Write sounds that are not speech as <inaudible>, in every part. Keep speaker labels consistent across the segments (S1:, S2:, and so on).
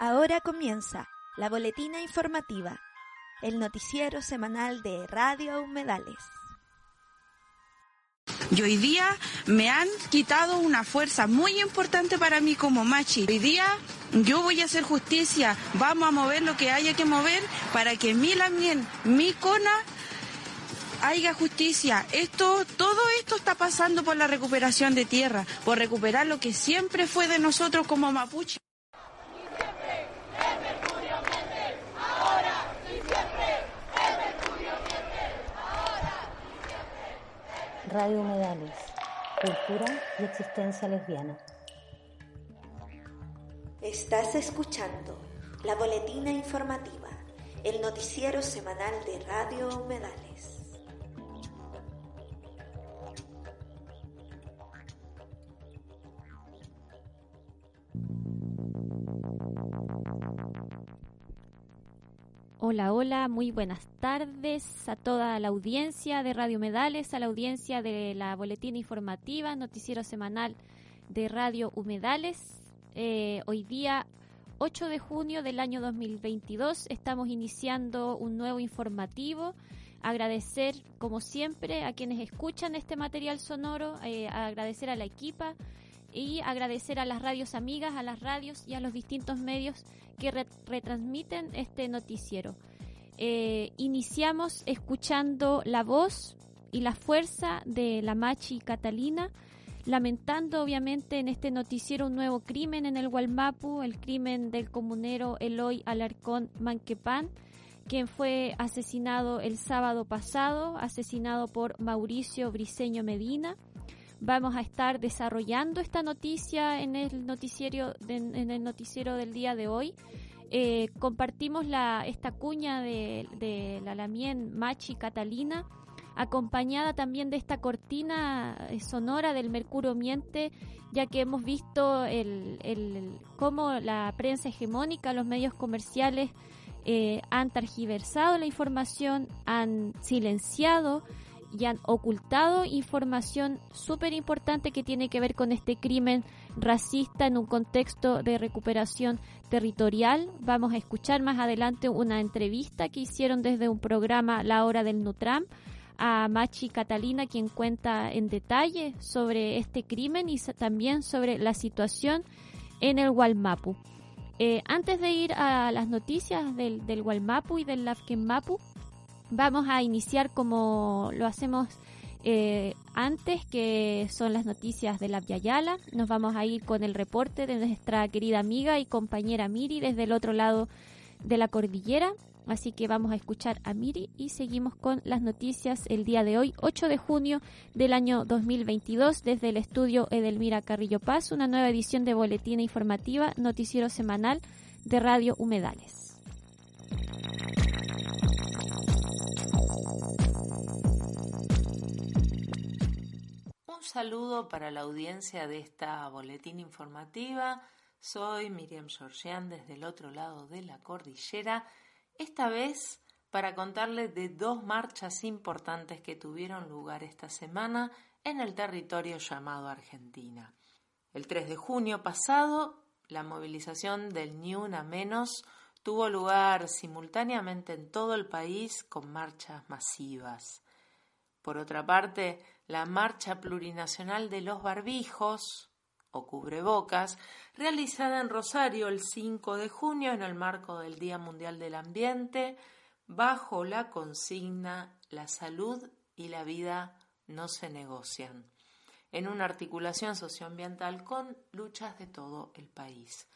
S1: Ahora comienza la boletina informativa, el noticiero semanal de Radio Humedales.
S2: Y hoy día me han quitado una fuerza muy importante para mí como machi. Hoy día yo voy a hacer justicia, vamos a mover lo que haya que mover para que mi lamien, mi cona, haya justicia. Esto, todo esto está pasando por la recuperación de tierra, por recuperar lo que siempre fue de nosotros como mapuche.
S3: Radio Humedales, Cultura y Existencia Lesbiana.
S1: Estás escuchando la boletina informativa, el noticiero semanal de Radio Humedales.
S4: Hola, hola, muy buenas tardes a toda la audiencia de Radio Humedales, a la audiencia de la boletina informativa, noticiero semanal de Radio Humedales. Eh, hoy día 8 de junio del año 2022 estamos iniciando un nuevo informativo. Agradecer, como siempre, a quienes escuchan este material sonoro, eh, agradecer a la equipa y agradecer a las radios amigas, a las radios y a los distintos medios que retransmiten este noticiero. Eh, iniciamos escuchando la voz y la fuerza de la Machi Catalina, lamentando obviamente en este noticiero un nuevo crimen en el Gualmapu, el crimen del comunero Eloy Alarcón Manquepan, quien fue asesinado el sábado pasado, asesinado por Mauricio Briceño Medina. Vamos a estar desarrollando esta noticia en el noticiero, en el noticiero del día de hoy. Eh, compartimos la, esta cuña de, la Lamien Machi Catalina, acompañada también de esta cortina eh, sonora del Mercurio Miente, ya que hemos visto el, cómo la prensa hegemónica, los medios comerciales eh, han targiversado la información, han silenciado y han ocultado información súper importante que tiene que ver con este crimen racista en un contexto de recuperación territorial. Vamos a escuchar más adelante una entrevista que hicieron desde un programa La Hora del Nutram a Machi Catalina, quien cuenta en detalle sobre este crimen y también sobre la situación en el Gualmapu. Eh, antes de ir a las noticias del, del Gualmapu y del Mapu Vamos a iniciar como lo hacemos eh, antes, que son las noticias de la Yayala. Nos vamos a ir con el reporte de nuestra querida amiga y compañera Miri desde el otro lado de la cordillera. Así que vamos a escuchar a Miri y seguimos con las noticias el día de hoy, 8 de junio del año 2022, desde el estudio Edelmira Carrillo Paz, una nueva edición de Boletina Informativa, noticiero semanal de Radio Humedales.
S5: Un saludo para la audiencia de esta boletín informativa. Soy Miriam Georgian desde el otro lado de la cordillera, esta vez para contarles de dos marchas importantes que tuvieron lugar esta semana en el territorio llamado Argentina. El 3 de junio pasado, la movilización del Ni Una Menos tuvo lugar simultáneamente en todo el país con marchas masivas. Por otra parte, la Marcha Plurinacional de los Barbijos, o cubrebocas, realizada en Rosario el 5 de junio en el marco del Día Mundial del Ambiente, bajo la consigna La salud y la vida no se negocian, en una articulación socioambiental con luchas de todo el país.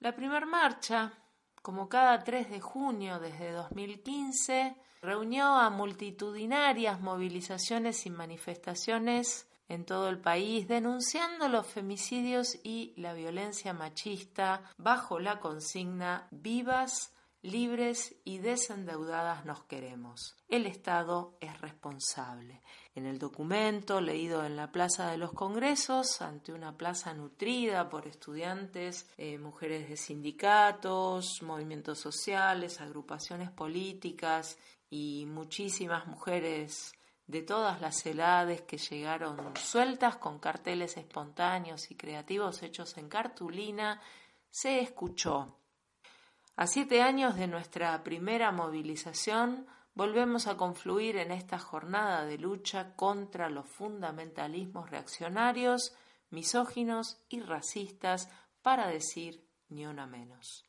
S5: La primera marcha como cada 3 de junio desde 2015, reunió a multitudinarias movilizaciones y manifestaciones en todo el país denunciando los femicidios y la violencia machista bajo la consigna vivas libres y desendeudadas nos queremos. El Estado es responsable. En el documento leído en la Plaza de los Congresos, ante una plaza nutrida por estudiantes, eh, mujeres de sindicatos, movimientos sociales, agrupaciones políticas y muchísimas mujeres de todas las edades que llegaron sueltas con carteles espontáneos y creativos hechos en cartulina, se escuchó A siete años de nuestra primera movilización, volvemos a confluir en esta jornada de lucha contra los fundamentalismos reaccionarios, misóginos y racistas, para decir ni una menos.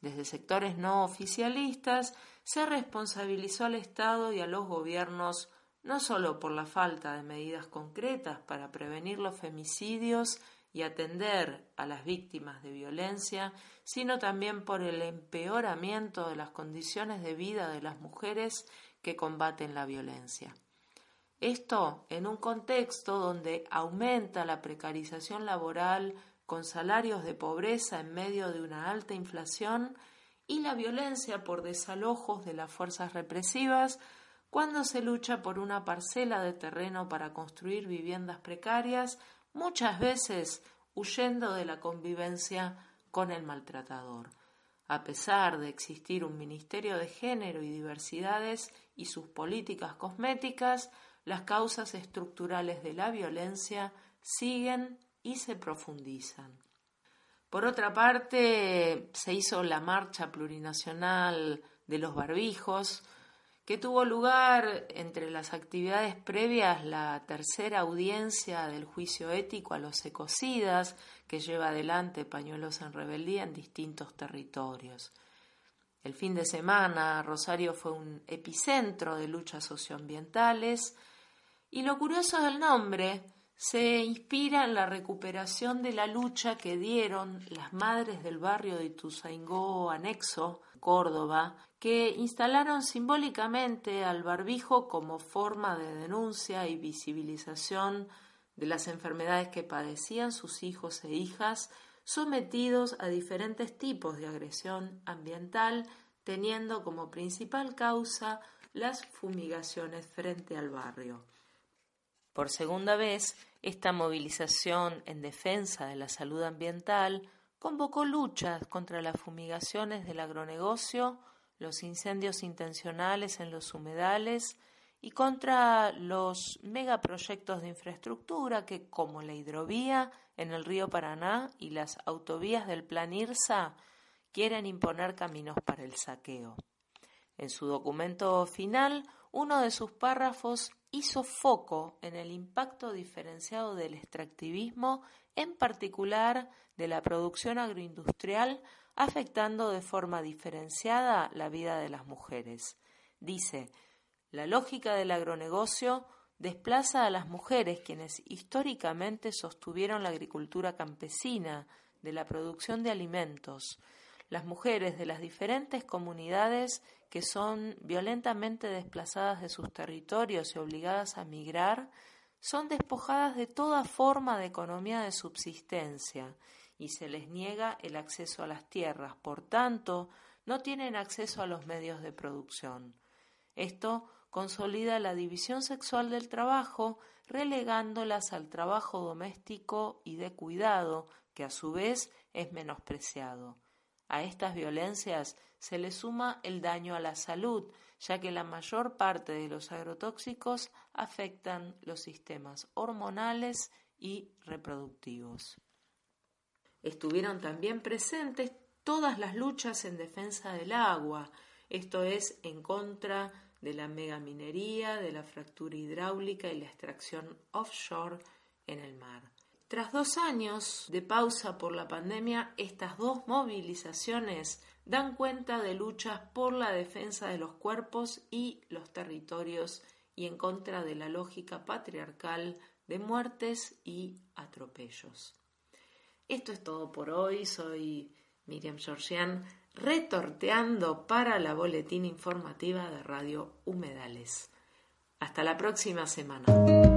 S5: Desde sectores no oficialistas se responsabilizó al Estado y a los gobiernos no solo por la falta de medidas concretas para prevenir los femicidios y atender a las víctimas de violencia, sino también por el empeoramiento de las condiciones de vida de las mujeres que combaten la violencia. Esto en un contexto donde aumenta la precarización laboral con salarios de pobreza en medio de una alta inflación y la violencia por desalojos de las fuerzas represivas cuando se lucha por una parcela de terreno para construir viviendas precarias, muchas veces huyendo de la convivencia con el maltratador. A pesar de existir un Ministerio de Género y Diversidades y sus políticas cosméticas, las causas estructurales de la violencia siguen y se profundizan. Por otra parte, se hizo la marcha plurinacional de los barbijos, que tuvo lugar entre las actividades previas la tercera audiencia del juicio ético a los ecocidas que lleva adelante Pañuelos en Rebeldía en distintos territorios. El fin de semana Rosario fue un epicentro de luchas socioambientales y lo curioso del nombre se inspira en la recuperación de la lucha que dieron las madres del barrio de Ituzaingó anexo, Córdoba, que instalaron simbólicamente al barbijo como forma de denuncia y visibilización de las enfermedades que padecían sus hijos e hijas sometidos a diferentes tipos de agresión ambiental, teniendo como principal causa las fumigaciones frente al barrio. Por segunda vez, esta movilización en defensa de la salud ambiental convocó luchas contra las fumigaciones del agronegocio, los incendios intencionales en los humedales y contra los megaproyectos de infraestructura que, como la hidrovía en el río Paraná y las autovías del Plan IRSA, quieren imponer caminos para el saqueo. En su documento final, uno de sus párrafos hizo foco en el impacto diferenciado del extractivismo, en particular de la producción agroindustrial, afectando de forma diferenciada la vida de las mujeres. Dice, la lógica del agronegocio desplaza a las mujeres quienes históricamente sostuvieron la agricultura campesina, de la producción de alimentos, las mujeres de las diferentes comunidades que son violentamente desplazadas de sus territorios y obligadas a migrar, son despojadas de toda forma de economía de subsistencia y se les niega el acceso a las tierras, por tanto, no tienen acceso a los medios de producción. Esto consolida la división sexual del trabajo, relegándolas al trabajo doméstico y de cuidado, que a su vez es menospreciado. A estas violencias se le suma el daño a la salud, ya que la mayor parte de los agrotóxicos afectan los sistemas hormonales y reproductivos. Estuvieron también presentes todas las luchas en defensa del agua, esto es, en contra de la megaminería, de la fractura hidráulica y la extracción offshore en el mar. Tras dos años de pausa por la pandemia, estas dos movilizaciones dan cuenta de luchas por la defensa de los cuerpos y los territorios y en contra de la lógica patriarcal de muertes y atropellos. Esto es todo por hoy. Soy Miriam Georgian, retorteando para la boletín informativa de Radio Humedales. Hasta la próxima semana.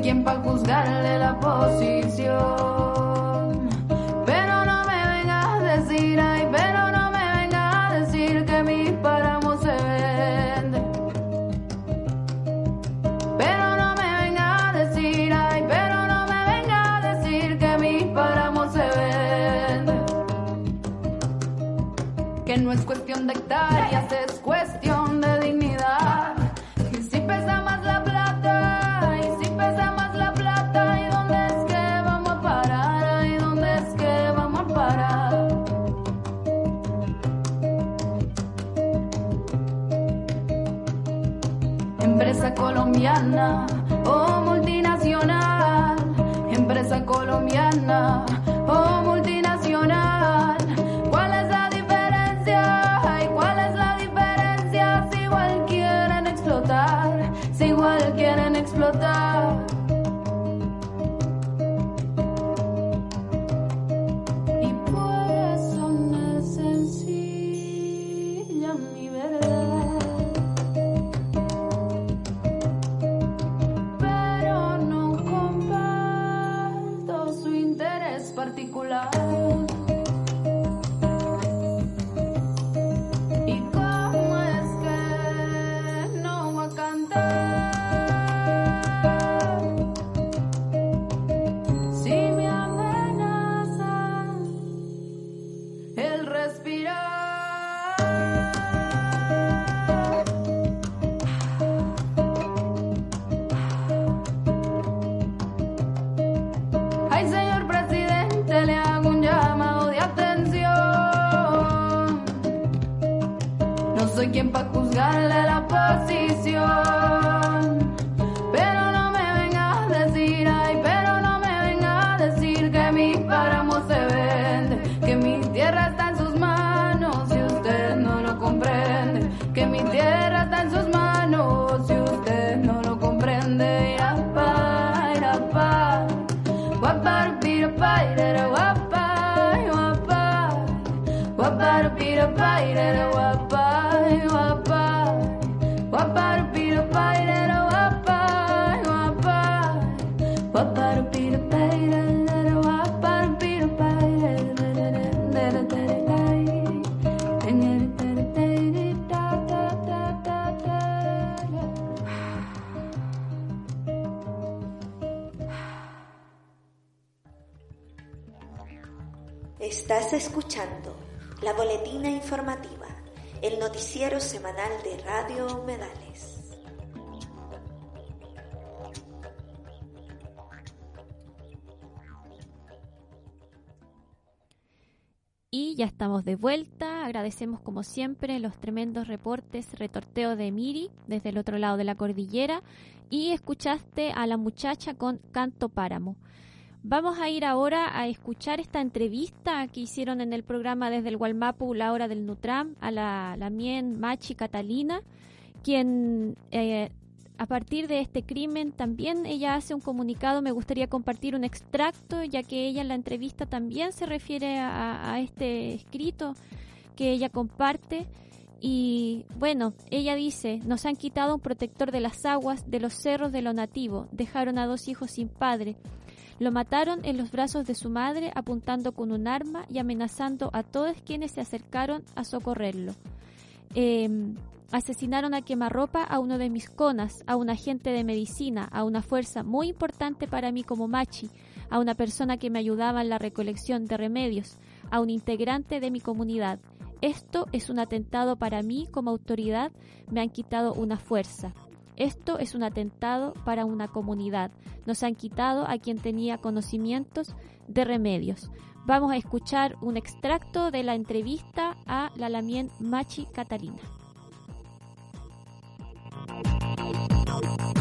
S6: Soy quien para juzgarle la posición. Indiana. Particular. Y
S4: ya estamos de vuelta. Agradecemos como siempre los tremendos reportes, retorteo de Miri desde el otro lado de la cordillera. Y escuchaste a la muchacha con Canto Páramo. Vamos a ir ahora a escuchar esta entrevista que hicieron en el programa desde el Gualmapu, la hora del Nutram, a la, la Mien Machi Catalina, quien eh, a partir de este crimen también ella hace un comunicado. Me gustaría compartir un extracto, ya que ella en la entrevista también se refiere a, este escrito que ella comparte. Y bueno, ella dice, nos han quitado un protector de las aguas, de los cerros de lo nativo, dejaron a dos hijos sin padre. Lo mataron en los brazos de su madre apuntando con un arma y amenazando a todos quienes se acercaron a socorrerlo. Eh, asesinaron a quemarropa a uno de mis conas, a un agente de medicina, a una fuerza muy importante para mí como machi, a una persona que me ayudaba en la recolección de remedios, a un integrante de mi comunidad. Esto es un atentado para mí como autoridad, me han quitado una fuerza. Esto es un atentado para una comunidad. Nos han quitado a quien tenía conocimientos de remedios. Vamos a escuchar un extracto de la entrevista a la Lamien Machi Catalina. Bye.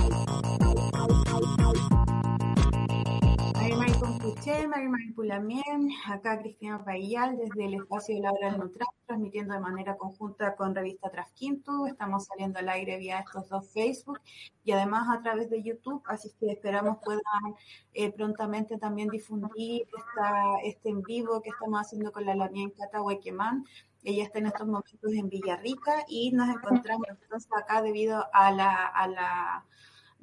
S7: Marimar Confuché, Marimar Pulamien, acá Cristina Payal desde el espacio de la hora del Neutral, transmitiendo de manera conjunta con Revista Trasquinto. Estamos saliendo al aire vía estos dos Facebook y además a través de YouTube, así que esperamos puedan eh, prontamente también difundir esta, este en vivo que estamos haciendo con la Lamien Cata Huequemán. Ella está en estos momentos en Villarrica y nos encontramos entonces acá debido a la, a la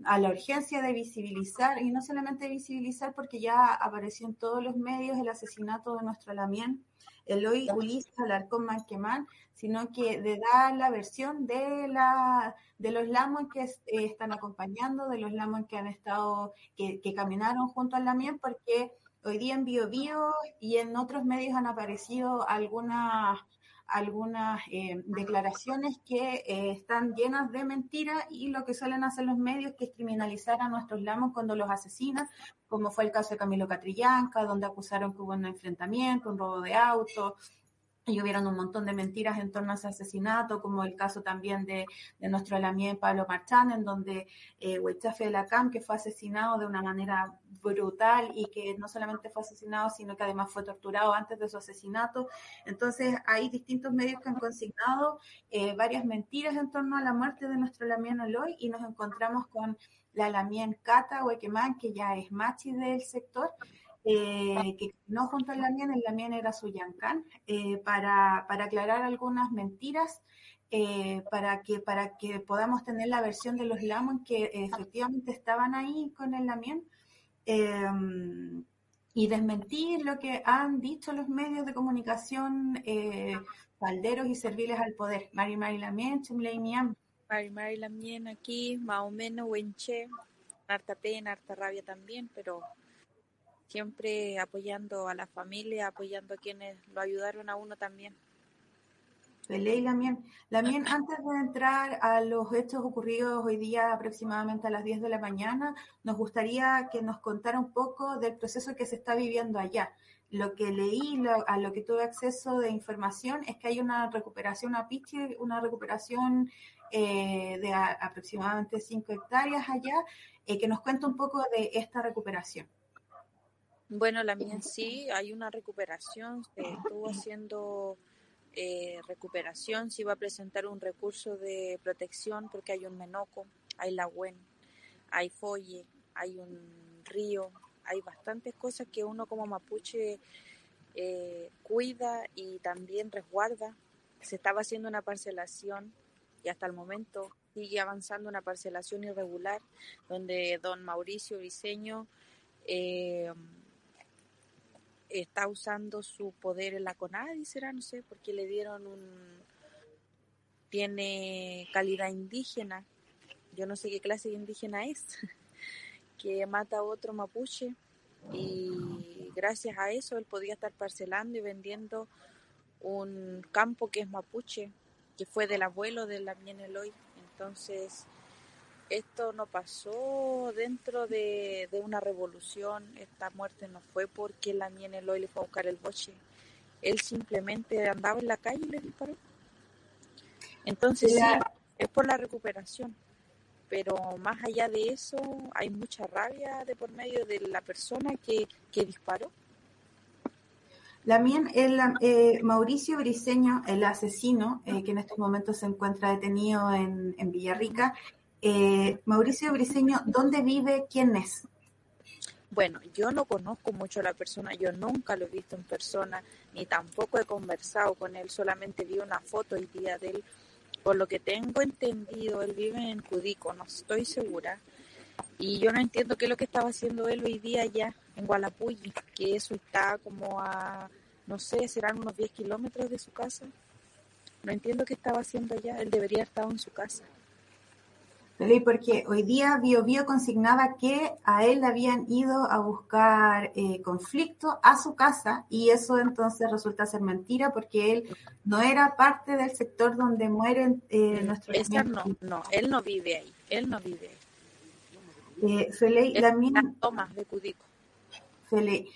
S7: a la urgencia de visibilizar, y no solamente visibilizar porque ya apareció en todos los medios el asesinato de nuestro Lamien, Eloy Ulises Alarcón Manquemán, sino que de dar la versión de la de los lamos que eh, están acompañando, de los lamos que han estado, que, que caminaron junto al Lamien, porque hoy día en BioBio y en otros medios han aparecido algunas algunas eh, declaraciones que eh, están llenas de mentiras y lo que suelen hacer los medios que es criminalizar a nuestros lamos cuando los asesinan, como fue el caso de Camilo Catrillanca, donde acusaron que hubo un enfrentamiento, un robo de auto, y hubieron un montón de mentiras en torno a ese asesinato, como el caso también de, de nuestro Lamien Pablo Marchán, en donde eh, de la CAM, que fue asesinado de una manera brutal y que no solamente fue asesinado, sino que además fue torturado antes de su asesinato. Entonces, hay distintos medios que han consignado eh, varias mentiras en torno a la muerte de nuestro Lamien Oloy y nos encontramos con la Lamien Cata Huequemán, que ya es machi del sector, eh, que no junto al Lamien, el Lamien era su eh, para, para aclarar algunas mentiras, eh, para, que, para que podamos tener la versión de los Lamon que efectivamente estaban ahí con el Lamien. Em, y desmentir lo que han dicho los medios de comunicación falderos y serviles al poder. Mari Mari Lamien, Chumley Miam.
S8: Mari Mari Lamien aquí, más o menos, Wenche, harta pena, harta rabia también, pero siempre apoyando a la familia, apoyando a quienes lo ayudaron a uno también.
S7: Pelé y Lamien. Lamien, antes de entrar a los hechos ocurridos hoy día aproximadamente a las 10 de la mañana, nos gustaría que nos contara un poco del proceso que se está viviendo allá. Lo que leí, a lo que tuve acceso de información, es que hay una recuperación a Pichi, una recuperación eh, de aproximadamente 5 hectáreas allá, eh, que nos cuenta un poco de esta recuperación.
S8: Bueno, la mía sí, hay una recuperación, se estuvo haciendo eh, recuperación, se iba a presentar un recurso de protección porque hay un menoco, hay lagüen, hay folle, hay un río, hay bastantes cosas que uno como mapuche eh, cuida y también resguarda. Se estaba haciendo una parcelación y hasta el momento sigue avanzando una parcelación irregular donde don Mauricio Viseño eh, está usando su poder en la CONADI, será, no sé, porque le dieron un... tiene calidad indígena, yo no sé qué clase de indígena es, <laughs> que mata a otro mapuche y gracias a eso él podía estar parcelando y vendiendo un campo que es mapuche, que fue del abuelo de la Eloy. Entonces, esto no pasó dentro de, una revolución, esta muerte no fue porque la Eloy le fue a buscar el boche, él simplemente andaba en la calle y le disparó. Entonces sí, es por la recuperación, pero más allá de eso hay mucha rabia de por medio de la persona que, que disparó.
S7: La mien, el, eh, Mauricio Briseño, el asesino, eh, que en estos momentos se encuentra detenido en, en Villarrica, eh, Mauricio Briseño, ¿dónde vive? ¿Quién es?
S8: Bueno, yo no conozco mucho a la persona, yo nunca lo he visto en persona, ni tampoco he conversado con él, solamente vi una foto el día de él. Por lo que tengo entendido, él vive en Cudico, no estoy segura. Y yo no entiendo qué es lo que estaba haciendo él hoy día allá en Gualapulli, que eso está como a, no sé, serán unos 10 kilómetros de su casa. No entiendo qué estaba haciendo allá, él debería estar en su casa
S7: porque hoy día Bio Bio consignaba que a él habían ido a buscar eh, conflicto a su casa y eso entonces resulta ser mentira porque él no era parte del sector donde mueren eh, nuestros
S8: no, no, él no vive ahí, él no vive ahí.
S7: Eh, Feley, la
S8: Tomás de Cudico.
S7: Feley,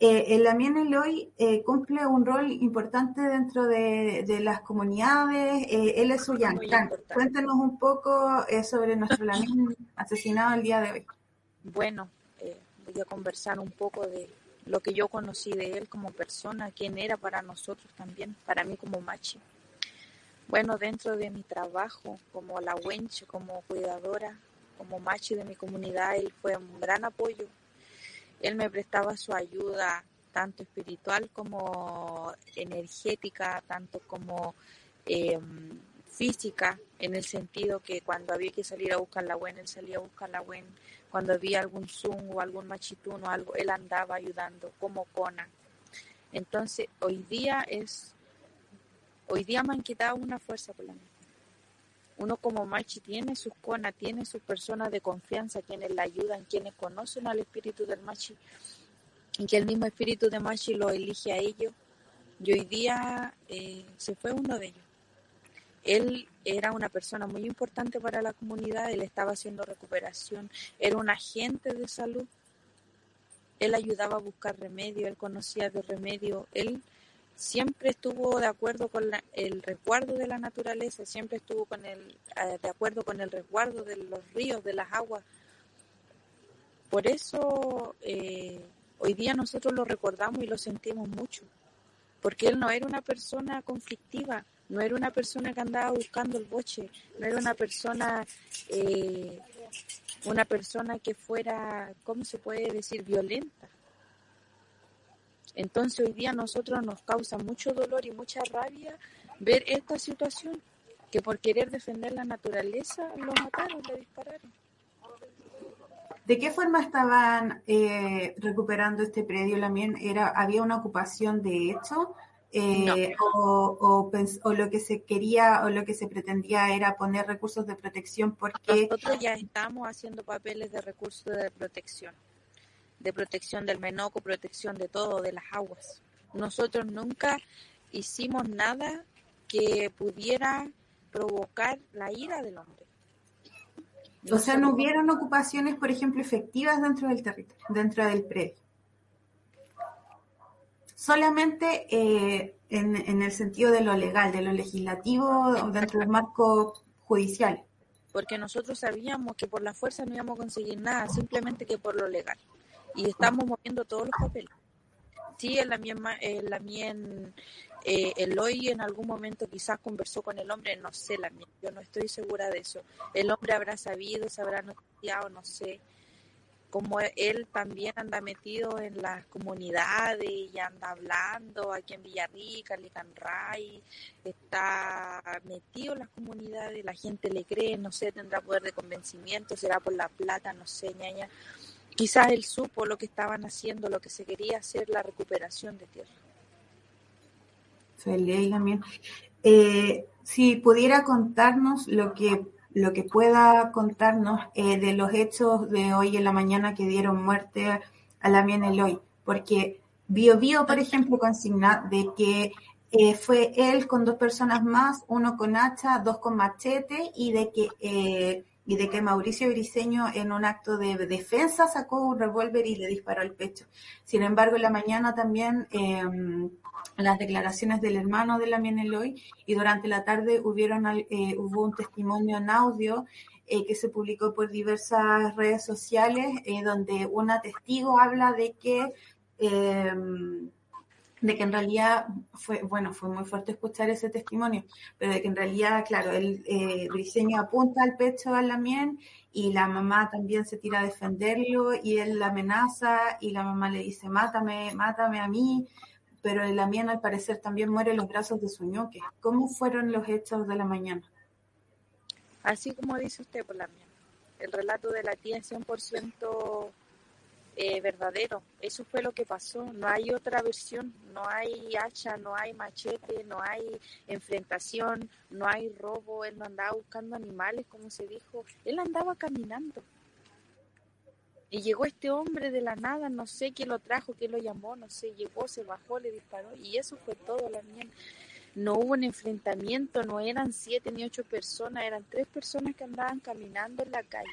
S7: eh, el Lamien Eloy eh, cumple un rol importante dentro de, las comunidades. Eh, él es Suyancán. Cuéntanos un poco eh, sobre nuestro Lamien asesinado el día de hoy.
S8: Bueno, voy a conversar un poco de lo que yo conocí de él como persona, quién era para nosotros también, para mí como machi. Bueno, dentro de mi trabajo como la wenche, como cuidadora, como machi de mi comunidad, él fue un gran apoyo él me prestaba su ayuda tanto espiritual como energética, tanto como em, física, en el sentido que cuando había que salir a buscar la buena, él salía a buscar la buena. Cuando había algún zoom o algún machitún o algo, él andaba ayudando como cona. Entonces, hoy día es, hoy día me han quitado una fuerza por la mente uno como machi tiene sus conas, tiene sus personas de confianza, quienes la ayudan, quienes conocen al espíritu del machi. y que el mismo espíritu de Machi lo elige a ellos. Y hoy día eh, se fue uno de ellos. Él era una persona muy importante para la comunidad, él estaba haciendo recuperación, era un agente de salud, él ayudaba a buscar remedio, él conocía de remedio, él siempre estuvo de acuerdo con el resguardo de la naturaleza, siempre estuvo con el, eh, de acuerdo con el resguardo de los ríos, de las aguas. Por eso eh, hoy día nosotros lo recordamos y lo sentimos mucho, porque él no era una persona conflictiva, no era una persona que andaba buscando el boche, no era una persona, eh, una persona que fuera, ¿cómo se puede decir?, violenta. Entonces hoy día a nosotros nos causa mucho dolor y mucha rabia ver esta situación, que por querer defender la naturaleza lo mataron, le dispararon.
S7: ¿De qué forma estaban eh, recuperando este predio? ¿También era, había una ocupación de hecho? Eh, o, o, lo que se quería o lo que se pretendía era poner recursos de protección porque
S8: nosotros ya estamos haciendo papeles de recursos de protección de protección del menoco, protección de todo, de las aguas. Nosotros nunca hicimos nada que pudiera provocar la ira del hombre.
S7: o sea, no hubieron ocupaciones, por ejemplo, efectivas dentro del territorio, dentro del predio. Solamente eh, en, en, el sentido de lo legal, de lo legislativo, dentro del marco judicial.
S8: Porque nosotros sabíamos que por la fuerza no íbamos a conseguir nada, simplemente que por lo legal y estamos moviendo todos los papeles. Sí, el misma el Lamien, eh, Eloy en algún momento quizás conversó con el hombre, no sé, la yo no estoy segura de eso. El hombre habrá sabido, se habrá noticiado, no sé. Como él también anda metido en las comunidades y anda hablando aquí en Villarrica, Licanray, está metido en las comunidades, la gente le cree, no sé, tendrá poder de convencimiento, será por la plata, no sé, ñaña Quizás él supo lo que estaban haciendo, lo que se quería hacer, la recuperación de tierra.
S7: Feliz también. Eh, si pudiera contarnos lo que lo que pueda contarnos eh, de los hechos de hoy en la mañana que dieron muerte a la Eloy, porque Bio Bio, por ejemplo, consigna de que eh, fue él con dos personas más, uno con hacha, dos con machete, y de que y de que Mauricio Briceño en un acto de defensa sacó un revólver y le disparó al pecho. Sin embargo, en la mañana también em, las declaraciones del hermano de la Eloy y durante la tarde hubieron, eh, hubo un testimonio en audio eh, que se publicó por diversas redes sociales eh, donde una testigo habla de que em, de que en realidad fue, bueno, fue muy fuerte escuchar ese testimonio, pero de que en realidad, claro, el eh, apunta al pecho a Lamien y la mamá también se tira a defenderlo y él la amenaza y la mamá le dice, mátame, mátame a mí, pero Lamien al parecer también muere en los brazos de su ñoque. ¿Cómo fueron los hechos de la mañana?
S8: Así como dice usted, por Lamien. El relato de la tía es 100% eh, verdadero. Eso fue lo que pasó. No hay otra versión. No hay hacha, no hay machete, no hay enfrentación, no hay robo. Él no andaba buscando animales, como se dijo. Él andaba caminando. Y llegó este hombre de la nada, no sé quién lo trajo, quién lo llamó, no sé, llegó, se bajó, le disparó y eso fue todo la mía. No hubo un enfrentamiento, no eran siete ni ocho personas, eran tres personas que andaban caminando en la calle.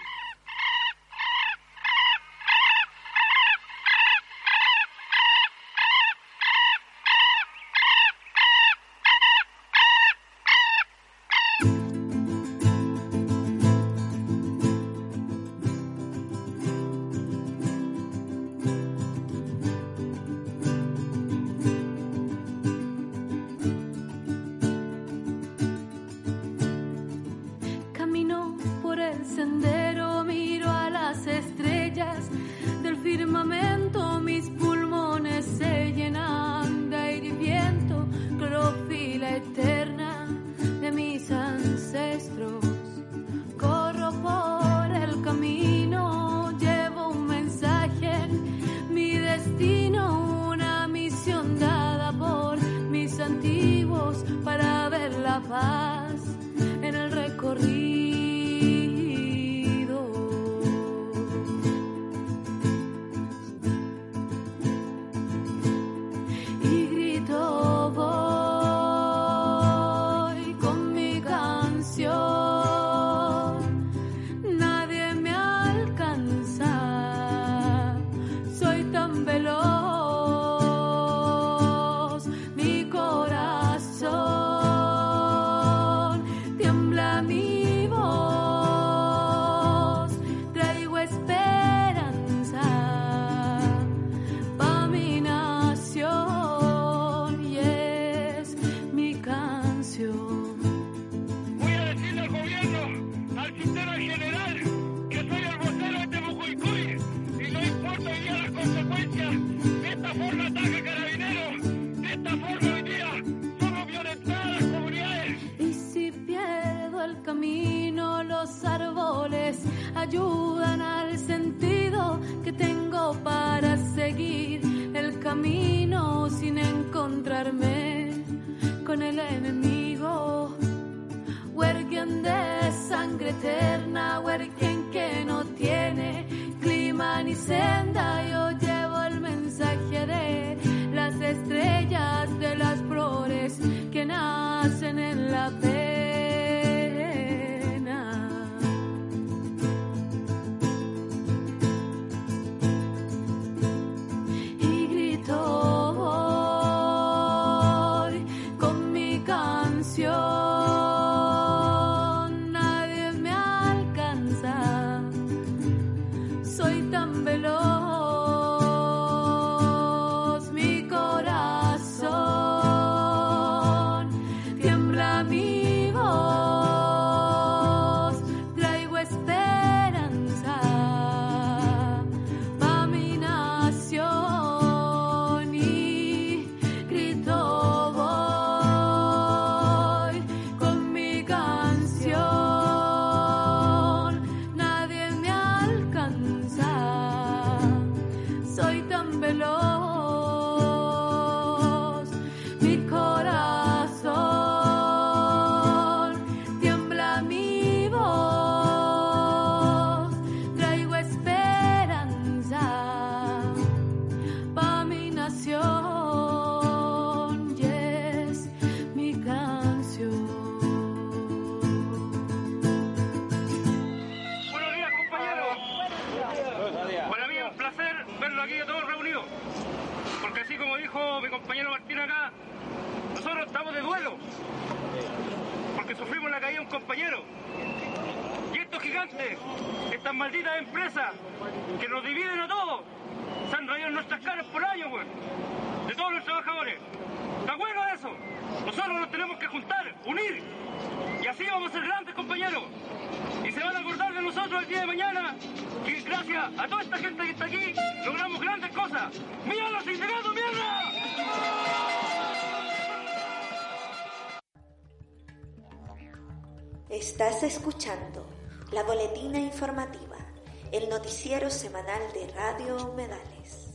S1: Noticiero semanal de Radio Humedales.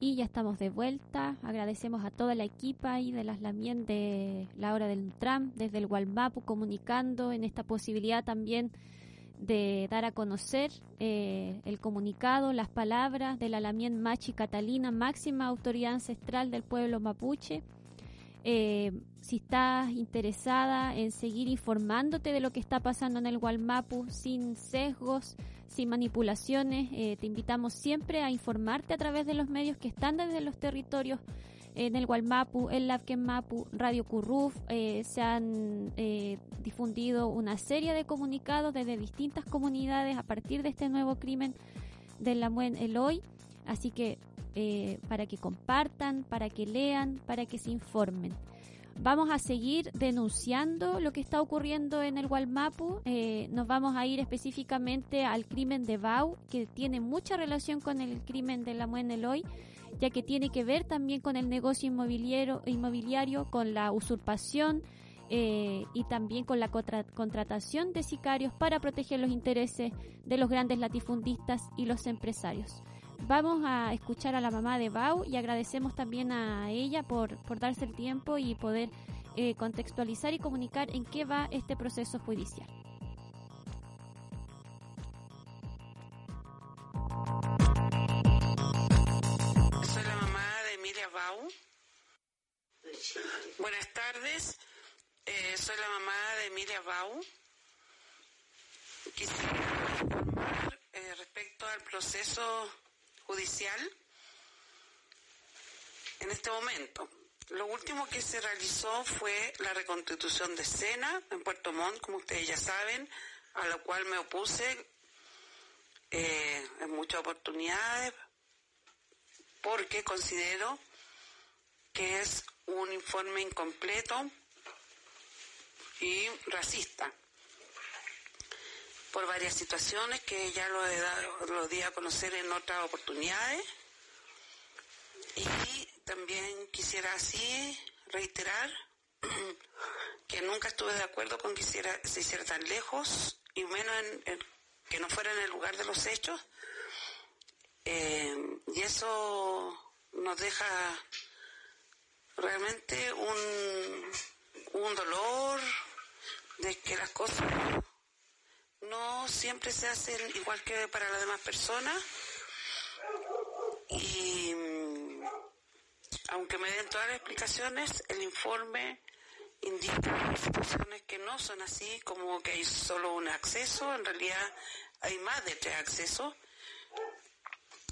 S4: Y ya estamos de vuelta. Agradecemos a toda la equipa y de las Lamien de la hora del Tram, desde el Gualmapu, comunicando en esta posibilidad también de dar a conocer eh, el comunicado, las palabras de la Lamien Machi Catalina, máxima autoridad ancestral del pueblo mapuche. Eh, si estás interesada en seguir informándote de lo que está pasando en el Gualmapu sin sesgos, sin manipulaciones, eh, te invitamos siempre a informarte a través de los medios que están desde los territorios en el Gualmapu, el Labken Mapu, Radio Curruf, eh, se han eh, difundido una serie de comunicados desde distintas comunidades a partir de este nuevo crimen de la Muen Eloy. Así que eh, para que compartan, para que lean, para que se informen. Vamos a seguir denunciando lo que está ocurriendo en el Gualmapu. Eh, nos vamos a ir específicamente al crimen de Bau, que tiene mucha relación con el crimen de la Muen Eloy ya que tiene que ver también con el negocio inmobiliario, inmobiliario con la usurpación eh, y también con la contra contratación de sicarios para proteger los intereses de los grandes latifundistas y los empresarios. Vamos a escuchar a la mamá de Bau y agradecemos también a ella por, por darse el tiempo y poder eh, contextualizar y comunicar en qué va este proceso judicial.
S9: Bau. Buenas tardes. Eh, soy la mamá de Emilia Bau. Quisiera informar eh, respecto al proceso judicial en este momento. Lo último que se realizó fue la reconstitución de Sena en Puerto Montt, como ustedes ya saben, a lo cual me opuse eh, en muchas oportunidades porque considero que es un informe incompleto y racista por varias situaciones que ya lo, he dado, lo di a conocer en otras oportunidades. Y también quisiera así reiterar <clears throat> que nunca estuve de acuerdo con que hiciera, se hiciera tan lejos y menos en, que no fuera en el lugar de los hechos. Eh, y eso nos deja realmente un, un dolor de que las cosas no siempre se hacen igual que para las demás personas y mm, aunque me den todas las explicaciones, el informe indica situaciones que no son así, como que hay solo un acceso, en realidad hay más de tres accesos.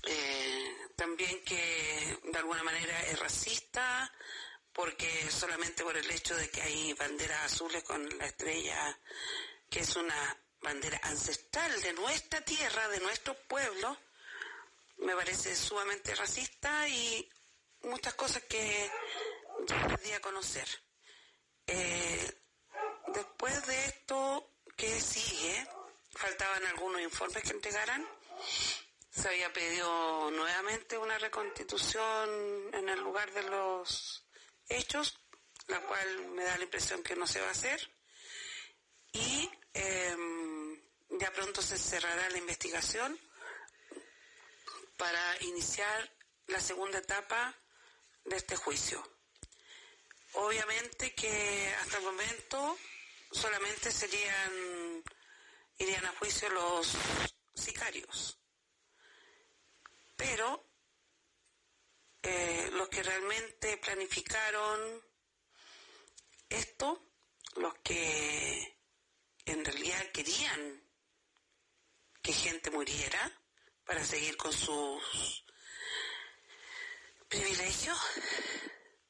S9: Eh, también que de alguna manera es racista, porque solamente por el hecho de que hay banderas azules con la estrella, que es una bandera ancestral de nuestra tierra, de nuestro pueblo, me parece sumamente racista y muchas cosas que yo quería conocer. Eh, después de esto, ¿qué sigue? Faltaban algunos informes que entregaran. Se había pedido nuevamente una reconstitución en el lugar de los hechos, la cual me da la impresión que no se va a hacer. Y em, ya pronto se cerrará la investigación para iniciar la segunda etapa de este juicio. Obviamente que hasta el momento solamente serían, irían a juicio los sicarios. Pero eh, los que realmente planificaron esto, los que en realidad querían que gente muriera para seguir con sus privilegios,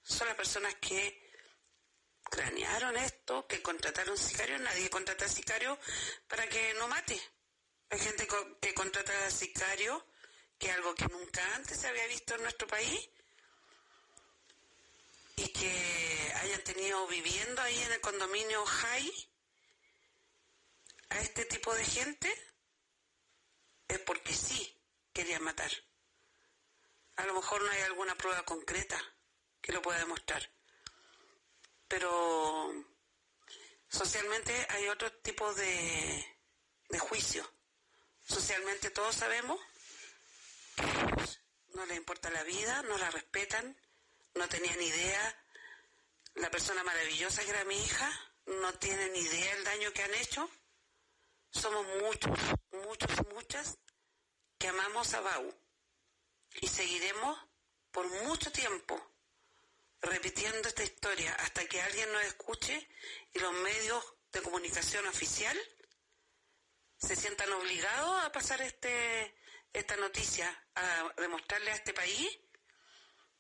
S9: son las personas que cranearon esto, que contrataron sicarios. Nadie contrata sicarios para que no mate. Hay gente que contrata sicarios, que algo que nunca antes se había visto en nuestro país, y que hayan tenido viviendo ahí en el condominio High a este tipo de gente, es porque sí querían matar. A lo mejor no hay alguna prueba concreta que lo pueda demostrar. Pero socialmente hay otro tipo de, de juicio. Socialmente todos sabemos no les importa la vida, no la respetan, no tenían idea. La persona maravillosa que era mi hija, no tienen idea del daño que han hecho. Somos muchos, muchos muchas que amamos a Bau. Y seguiremos por mucho tiempo repitiendo esta historia hasta que alguien nos escuche y los medios de comunicación oficial se sientan obligados a pasar este esta noticia, a demostrarle a este país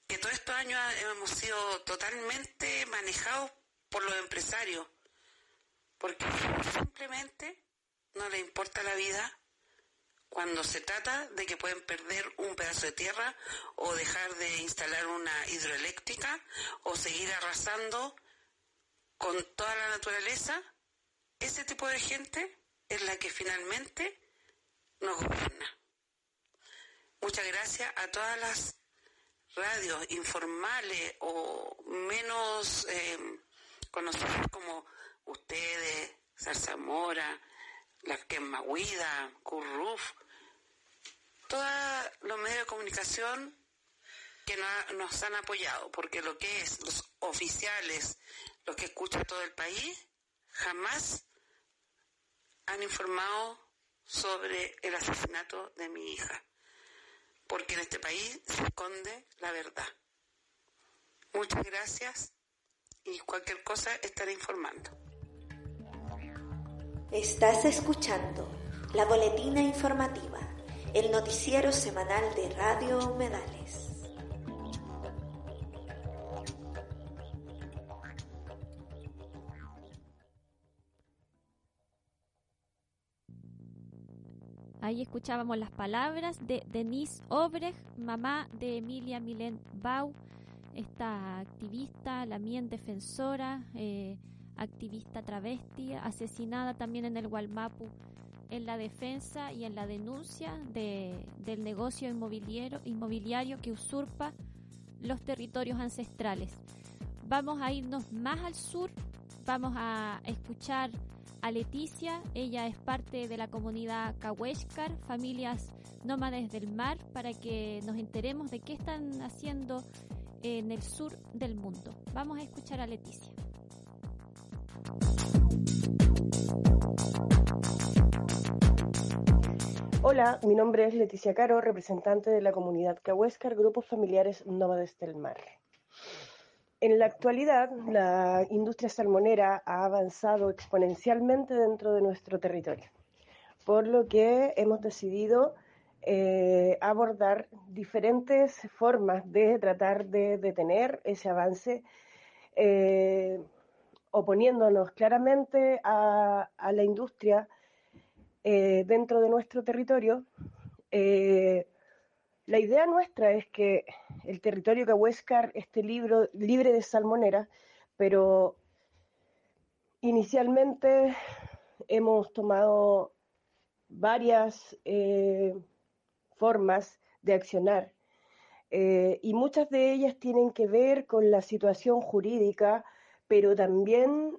S9: que todos estos años hemos sido totalmente manejados por los empresarios, porque simplemente no les importa la vida cuando se trata de que pueden perder un pedazo de tierra o dejar de instalar una hidroeléctrica o seguir arrasando con toda la naturaleza, ese tipo de gente es la que finalmente nos gobierna. Muchas gracias a todas las radios informales o menos eh, conocidas como ustedes, Zarzamora, la Quemahuida, Curruf, todos los medios de comunicación que nos han apoyado, porque lo que es los oficiales, los que escucha todo el país, jamás han informado sobre el asesinato de mi hija, porque en este país se esconde la verdad. Muchas gracias y cualquier cosa estaré informando.
S1: Estás escuchando la boletina informativa, el noticiero semanal de Radio Humedales.
S4: Ahí escuchábamos las palabras de Denise Obrecht, mamá de Emilia Milen Bau, esta activista, la mien defensora, eh, activista travesti, asesinada también en el Gualmapu en la defensa y en la denuncia de, del negocio inmobiliario que usurpa los territorios ancestrales. Vamos a irnos más al sur, vamos a escuchar a Leticia, ella es parte de la comunidad Kaweshkar, familias nómades del mar, para que nos enteremos de qué están haciendo en el sur del mundo. Vamos a escuchar a Leticia.
S10: Hola, mi nombre es Leticia Caro, representante de la comunidad Cahuéscar, grupos familiares nómades del mar. En la actualidad, la industria salmonera ha avanzado exponencialmente dentro de nuestro territorio, por lo que hemos decidido eh, abordar diferentes formas de tratar de detener ese avance, eh, oponiéndonos claramente a, la industria eh, dentro de nuestro territorio. Eh, la idea nuestra es que el territorio Cahuéscar esté libre de salmonera, pero inicialmente hemos tomado varias eh, formas de accionar y muchas de ellas tienen que ver con la situación jurídica, pero también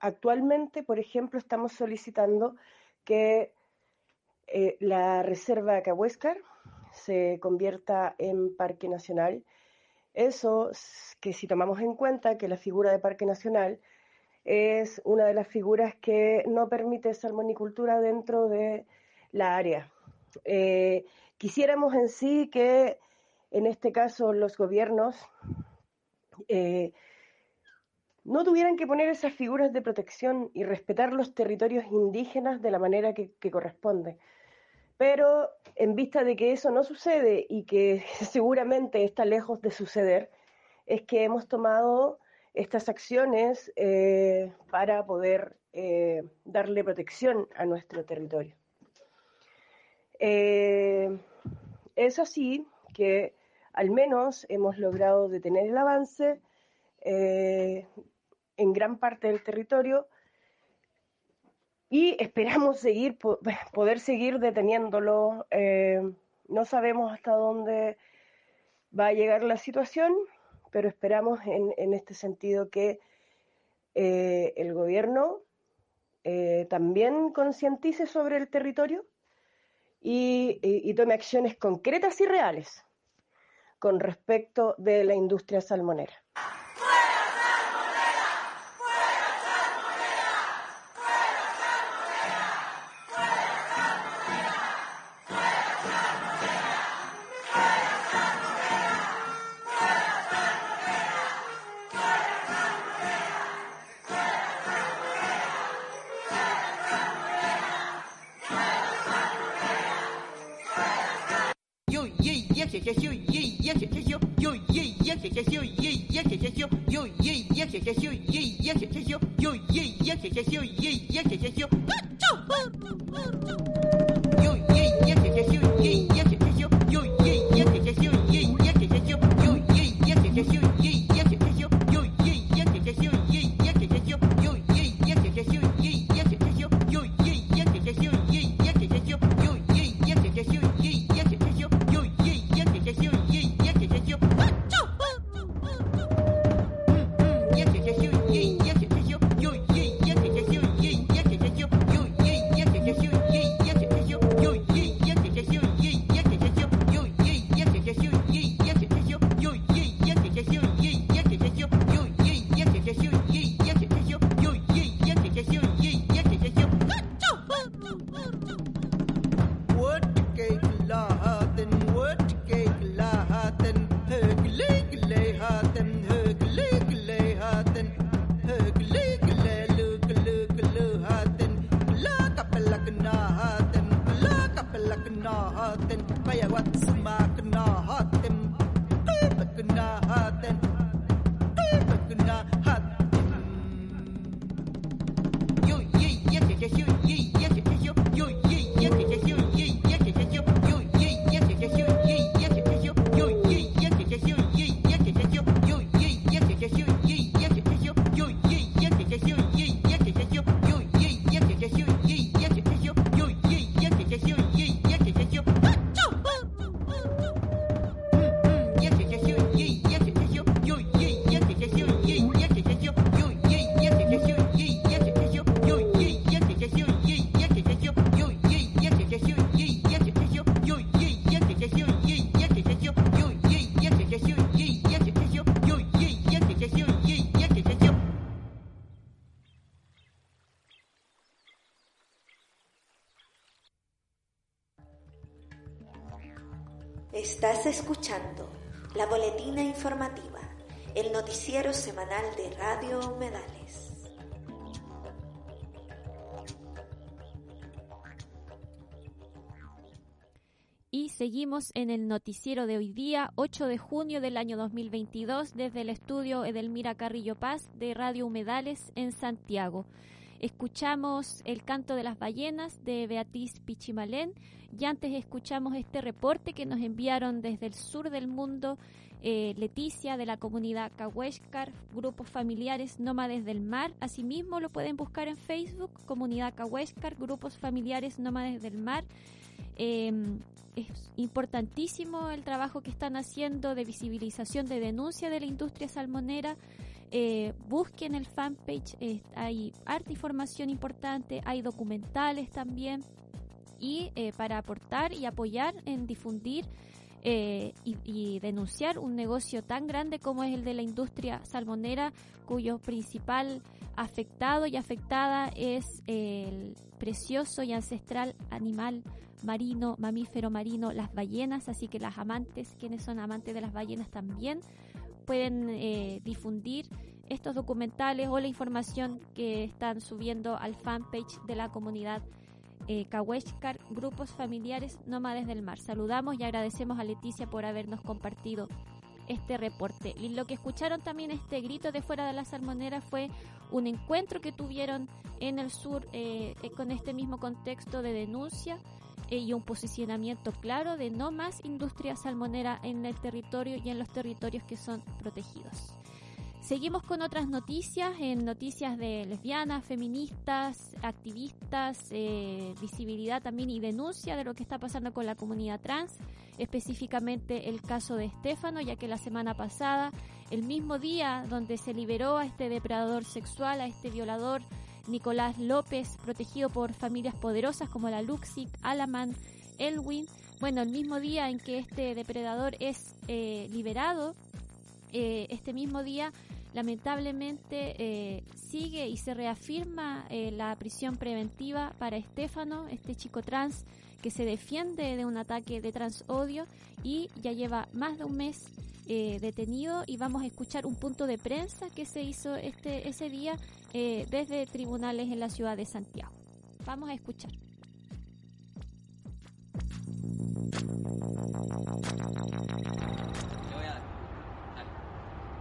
S10: actualmente, por ejemplo, estamos solicitando que eh, la reserva Cahuéscar se convierta en parque nacional. Eso que si tomamos en cuenta que la figura de parque nacional es una de las figuras que no permite salmonicultura dentro de la área. Eh, quisiéramos en sí que en este caso los gobiernos eh, no tuvieran que poner esas figuras de protección y respetar los territorios indígenas de la manera que, corresponde. Pero en vista de que eso no sucede y que <laughs> seguramente está lejos de suceder, es que hemos tomado estas acciones eh, para poder eh, darle protección a nuestro territorio. Eh, es así que al menos hemos logrado detener el avance en gran parte del territorio y esperamos seguir <laughs> poder seguir deteniéndolo. Eh, no sabemos hasta dónde va a llegar la situación, pero esperamos en, este sentido que eh, el gobierno eh, también concientice sobre el territorio y tome acciones concretas y reales con respecto de la industria salmonera.
S1: Escuchando la boletina informativa, el noticiero semanal de Radio Humedales.
S4: Y seguimos en el noticiero de hoy día, 8 de junio del año 2022, desde el estudio Edelmira Carrillo Paz de Radio Humedales en Santiago. Escuchamos el canto de las ballenas de Beatriz Pichimalén y antes escuchamos este reporte que nos enviaron desde el sur del mundo eh, Leticia de la comunidad Cahuéscar, grupos familiares nómades del mar. Asimismo lo pueden buscar en Facebook, comunidad Cahuéscar, grupos familiares nómades del mar. Em, es importantísimo el trabajo que están haciendo de visibilización, de denuncia de la industria salmonera. Eh, busquen el fanpage, eh, hay arte información importante, hay documentales también y eh, para aportar y apoyar en difundir y, y, denunciar un negocio tan grande como es el de la industria salmonera, cuyo principal afectado y afectada es el precioso y ancestral animal marino, mamífero marino, las ballenas, así que las amantes, quienes son amantes de las ballenas también pueden eh, difundir estos documentales o la información que están subiendo al fanpage de la comunidad eh, Grupos Familiares Nómades del Mar. Saludamos y agradecemos a Leticia por habernos compartido este reporte. Y lo que escucharon también este grito de fuera de la salmonera fue un encuentro que tuvieron en el sur eh, eh, con este mismo contexto de denuncia y un posicionamiento claro de no más industria salmonera en el territorio y en los territorios que son protegidos. Seguimos con otras noticias, en noticias de lesbianas, feministas, activistas, eh, visibilidad también y denuncia de lo que está pasando con la comunidad trans, específicamente el caso de Estefano, ya que la semana pasada, el mismo día donde se liberó a este depredador sexual, a este violador Nicolás López, protegido por familias poderosas como la Luxic, Alaman, Elwin. Bueno, el mismo día en que este depredador es eh, liberado, eh, este mismo día lamentablemente eh, sigue y se reafirma la prisión preventiva para Estefano, este chico trans que se defiende de un ataque de transodio y ya lleva más de un mes eh, detenido y vamos a escuchar un punto de prensa que se hizo este ese día eh, desde tribunales en la ciudad de Santiago. Vamos a escuchar.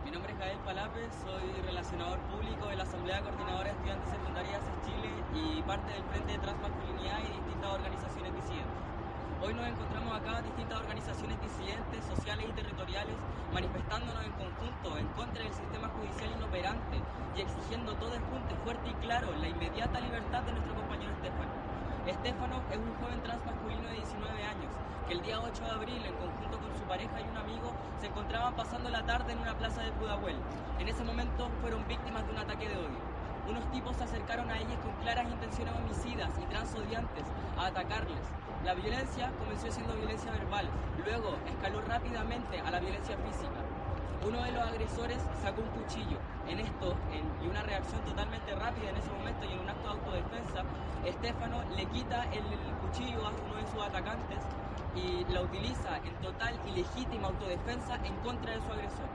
S11: Mi nombre es Gael Palape, soy relacionador público de la Asamblea Coordinadora de Estudiantes Secundarias de Chile y parte del Frente de Transmasculinidad y distintas organizaciones disidentes. Hoy nos encontramos acá distintas organizaciones disidentes, sociales y territoriales manifestándonos en conjunto en contra del sistema judicial inoperante y exigiendo todos juntos, fuerte y claro, la inmediata libertad de nuestro compañero Estefano. Estefano es un joven trans masculino de 19 años que el día 8 de abril, en conjunto con su pareja y un amigo, se encontraban pasando la tarde en una plaza de Pudahuel. En ese momento fueron víctimas de un ataque de odio. Unos tipos se acercaron a ellos con claras intenciones homicidas y transodiantes a atacarles. La violencia comenzó siendo violencia verbal, luego escaló rápidamente a la violencia física. Uno de los agresores sacó un cuchillo. En esto, y una reacción totalmente rápida en ese momento y en un acto de autodefensa, Estefano le quita el, cuchillo a uno de sus atacantes y la utiliza en total y legítima autodefensa en contra de su agresor,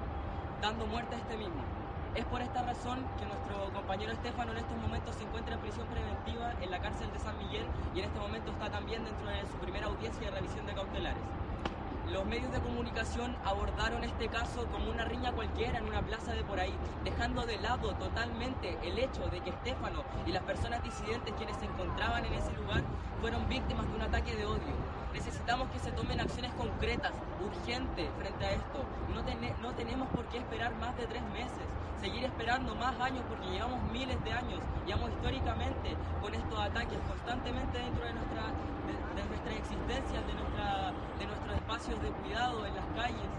S11: dando muerte a este mismo. Es por esta razón que nuestro compañero Estefano en estos momentos se encuentra en prisión preventiva en la cárcel de San Miguel y en este momento está también dentro de su primera audiencia de revisión de cautelares. Los medios de comunicación abordaron este caso como una riña cualquiera en una plaza de por ahí, dejando de lado totalmente el hecho de que Estefano y las personas disidentes quienes se encontraban en ese lugar fueron víctimas de un ataque de odio. Necesitamos que se tomen acciones concretas, urgentes frente a esto. No, no tenemos por qué esperar más de tres meses seguir esperando más años porque llevamos miles de años, llevamos históricamente con estos ataques constantemente dentro de nuestra, de, nuestra existencia, de, nuestra, de nuestros espacios de cuidado en las calles.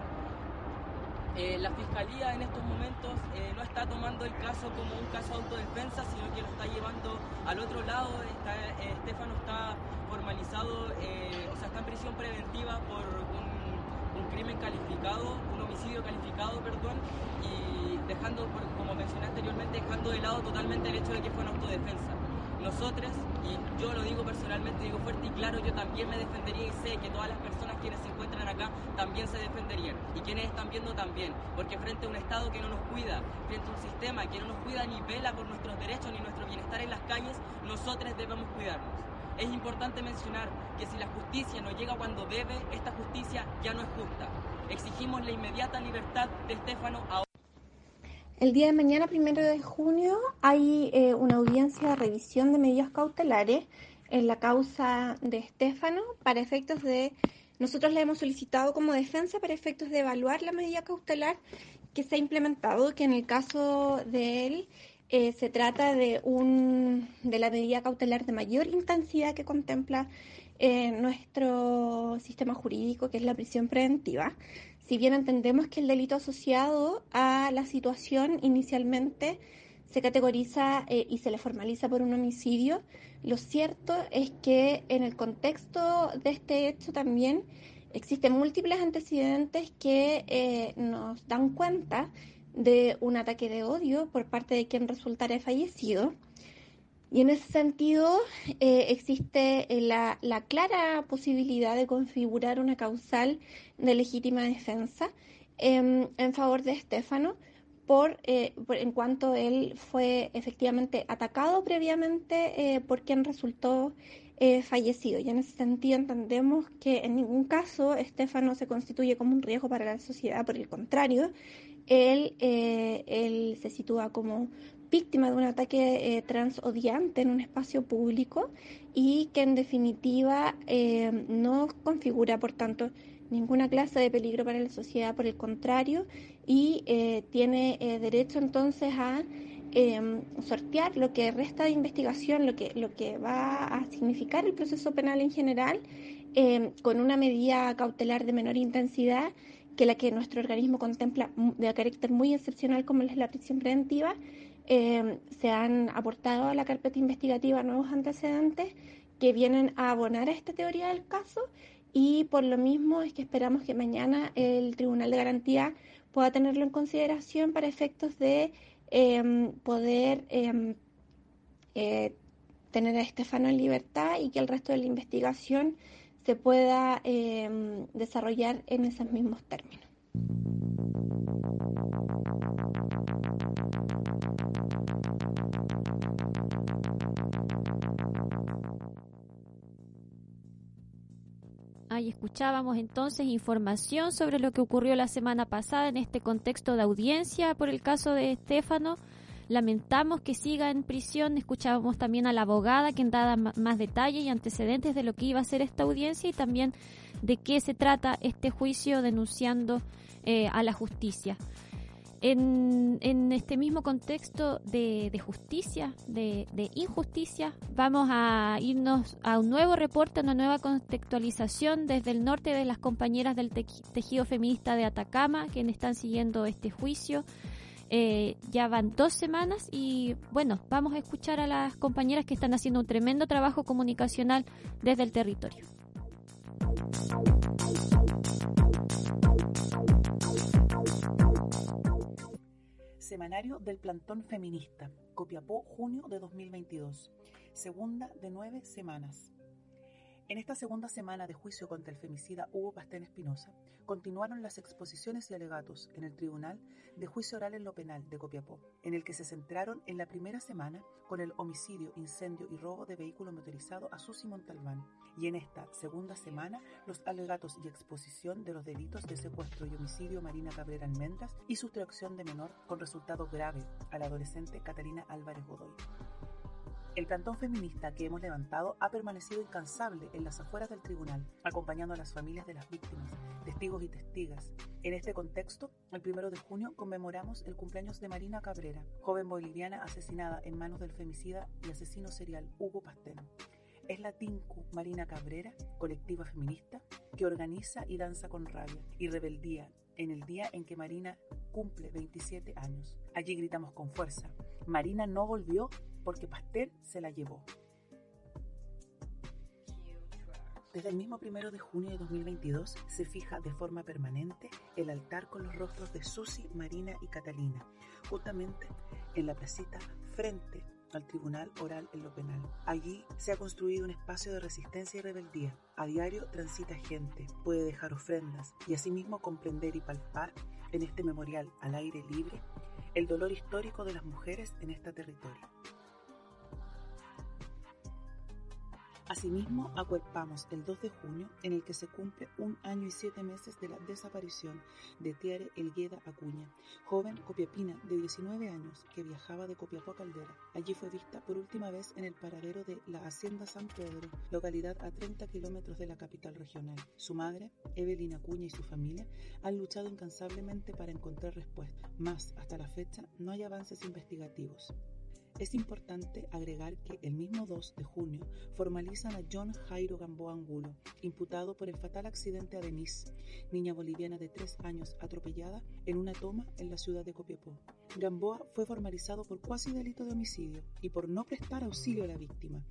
S11: Eh, la fiscalía en estos momentos eh, no está tomando el caso como un caso de autodefensa, sino que lo está llevando al otro lado. Está, eh, Estefano está formalizado, o sea, está en prisión preventiva por un crimen calificado, un homicidio calificado, perdón, y dejando, como mencioné anteriormente, dejando de lado totalmente el hecho de que fue una autodefensa. nosotros, y yo lo digo personalmente, digo fuerte y claro, yo también me defendería y sé que todas las personas quienes se encuentran acá también se defenderían y quienes están viendo también, porque frente a un Estado que no nos cuida, frente a un sistema que no nos cuida ni vela por nuestros derechos ni nuestro bienestar en las calles, nosotros debemos cuidarnos. Es importante mencionar que si la justicia no llega cuando debe, esta justicia ya no es justa. Exigimos la inmediata libertad de Estefano ahora.
S12: El día de mañana, primero de junio, hay eh, una audiencia de revisión de medidas cautelares en la causa de Estefano para efectos de... Nosotros le hemos solicitado como defensa para efectos de evaluar la medida cautelar que se ha implementado, que en el caso de él eh, se trata de, un, de la medida cautelar de mayor intensidad que contempla eh, nuestro sistema jurídico, que es la prisión preventiva. Si bien entendemos que el delito asociado a la situación inicialmente se categoriza eh, y se le formaliza por un homicidio, lo cierto es que en el contexto de este hecho también existen múltiples antecedentes que nos dan cuenta de un ataque de odio por parte de quien resultara fallecido. Y en ese sentido eh, existe eh, la, clara posibilidad de configurar una causal de legítima defensa em, en favor de Estefano eh, por, en cuanto él fue efectivamente atacado previamente por quien resultó fallecido. Y en ese sentido entendemos que en ningún caso Estefano se constituye como un riesgo para la sociedad, por el contrario, él, eh, él se sitúa como víctima de un ataque eh, transodiante en un espacio público y que en definitiva eh, no configura, por tanto, ninguna clase de peligro para la sociedad, por el contrario, y tiene derecho entonces a sortear lo que resta de investigación, lo que, lo que va a significar el proceso penal en general, con una medida cautelar de menor intensidad que la que nuestro organismo contempla de carácter muy excepcional como es la prisión preventiva, eh, se han aportado a la carpeta investigativa nuevos antecedentes que vienen a abonar a esta teoría del caso y por lo mismo es que esperamos que mañana el Tribunal de Garantía pueda tenerlo en consideración para efectos de em, poder em, eh, tener a Estefano en libertad y que el resto de la investigación se pueda em, desarrollar en esos mismos términos.
S4: Ahí escuchábamos entonces información sobre lo que ocurrió la semana pasada en este contexto de audiencia por el caso de Estefano Lamentamos que siga en prisión. Escuchábamos también a la abogada quien daba más detalles y antecedentes de lo que iba a ser esta audiencia y también de qué se trata este juicio denunciando eh, a la justicia. En, este mismo contexto de, justicia, de, injusticia, vamos a irnos a un nuevo reporte, a una nueva contextualización desde el norte de las compañeras del tejido feminista de Atacama, quienes están siguiendo este juicio. Eh, ya van dos semanas y bueno, vamos a escuchar a las compañeras que están haciendo un tremendo trabajo comunicacional desde el territorio.
S13: Semanario del Plantón Feminista, Copiapó, junio de 2022. Segunda de nueve semanas. En esta segunda semana de juicio contra el femicida Hugo Pastén Espinosa, continuaron las exposiciones y alegatos en el Tribunal de Juicio Oral en lo Penal de Copiapó, en el que se centraron en la primera semana con el homicidio, incendio y robo de vehículo motorizado a Susi Montalbán, y en esta segunda semana los alegatos y exposición de los delitos de secuestro y homicidio Marina Cabrera Almendras y sustracción de menor con resultado grave a la adolescente Catalina Álvarez Godoy. El plantón feminista que hemos levantado ha permanecido incansable en las afueras del tribunal, acompañando a las familias de las víctimas, testigos y testigas. En este contexto, el primero de junio conmemoramos el cumpleaños de Marina Cabrera, joven boliviana asesinada en manos del femicida y asesino serial Hugo Pastel. Es la TINCU Marina Cabrera, colectiva feminista, que organiza y danza con rabia y rebeldía en el día en que Marina cumple 27 años. Allí gritamos con fuerza, Marina no volvió porque Pastel se la llevó. Desde el mismo primero de junio de 2022 se fija de forma permanente el altar con los rostros de Susi, Marina y Catalina, justamente en la placita frente al tribunal oral en lo penal. Allí se ha construido un espacio de resistencia y rebeldía. A diario transita gente, puede dejar ofrendas y asimismo comprender y palpar en este memorial al aire libre el dolor histórico de las mujeres en este territorio. Asimismo, acuerpamos el 2 de junio, en el que se cumple un año y siete meses de la desaparición de Tiare Elgueda Acuña, joven copiapina de 19 años que viajaba de Copiapó a Caldera. Allí fue vista por última vez en el paradero de la Hacienda San Pedro, localidad a 30 kilómetros de la capital regional. Su madre, Evelyn Acuña y su familia han luchado incansablemente para encontrar respuestas, mas hasta la fecha no hay avances investigativos. Es importante agregar que el mismo 2 de junio formalizan a John Jairo Gamboa Angulo, imputado por el fatal accidente a Denise, niña boliviana de 3 años atropellada en una toma en la ciudad de Copiapó. Gamboa fue formalizado por cuasi delito de homicidio y por no prestar auxilio a la víctima.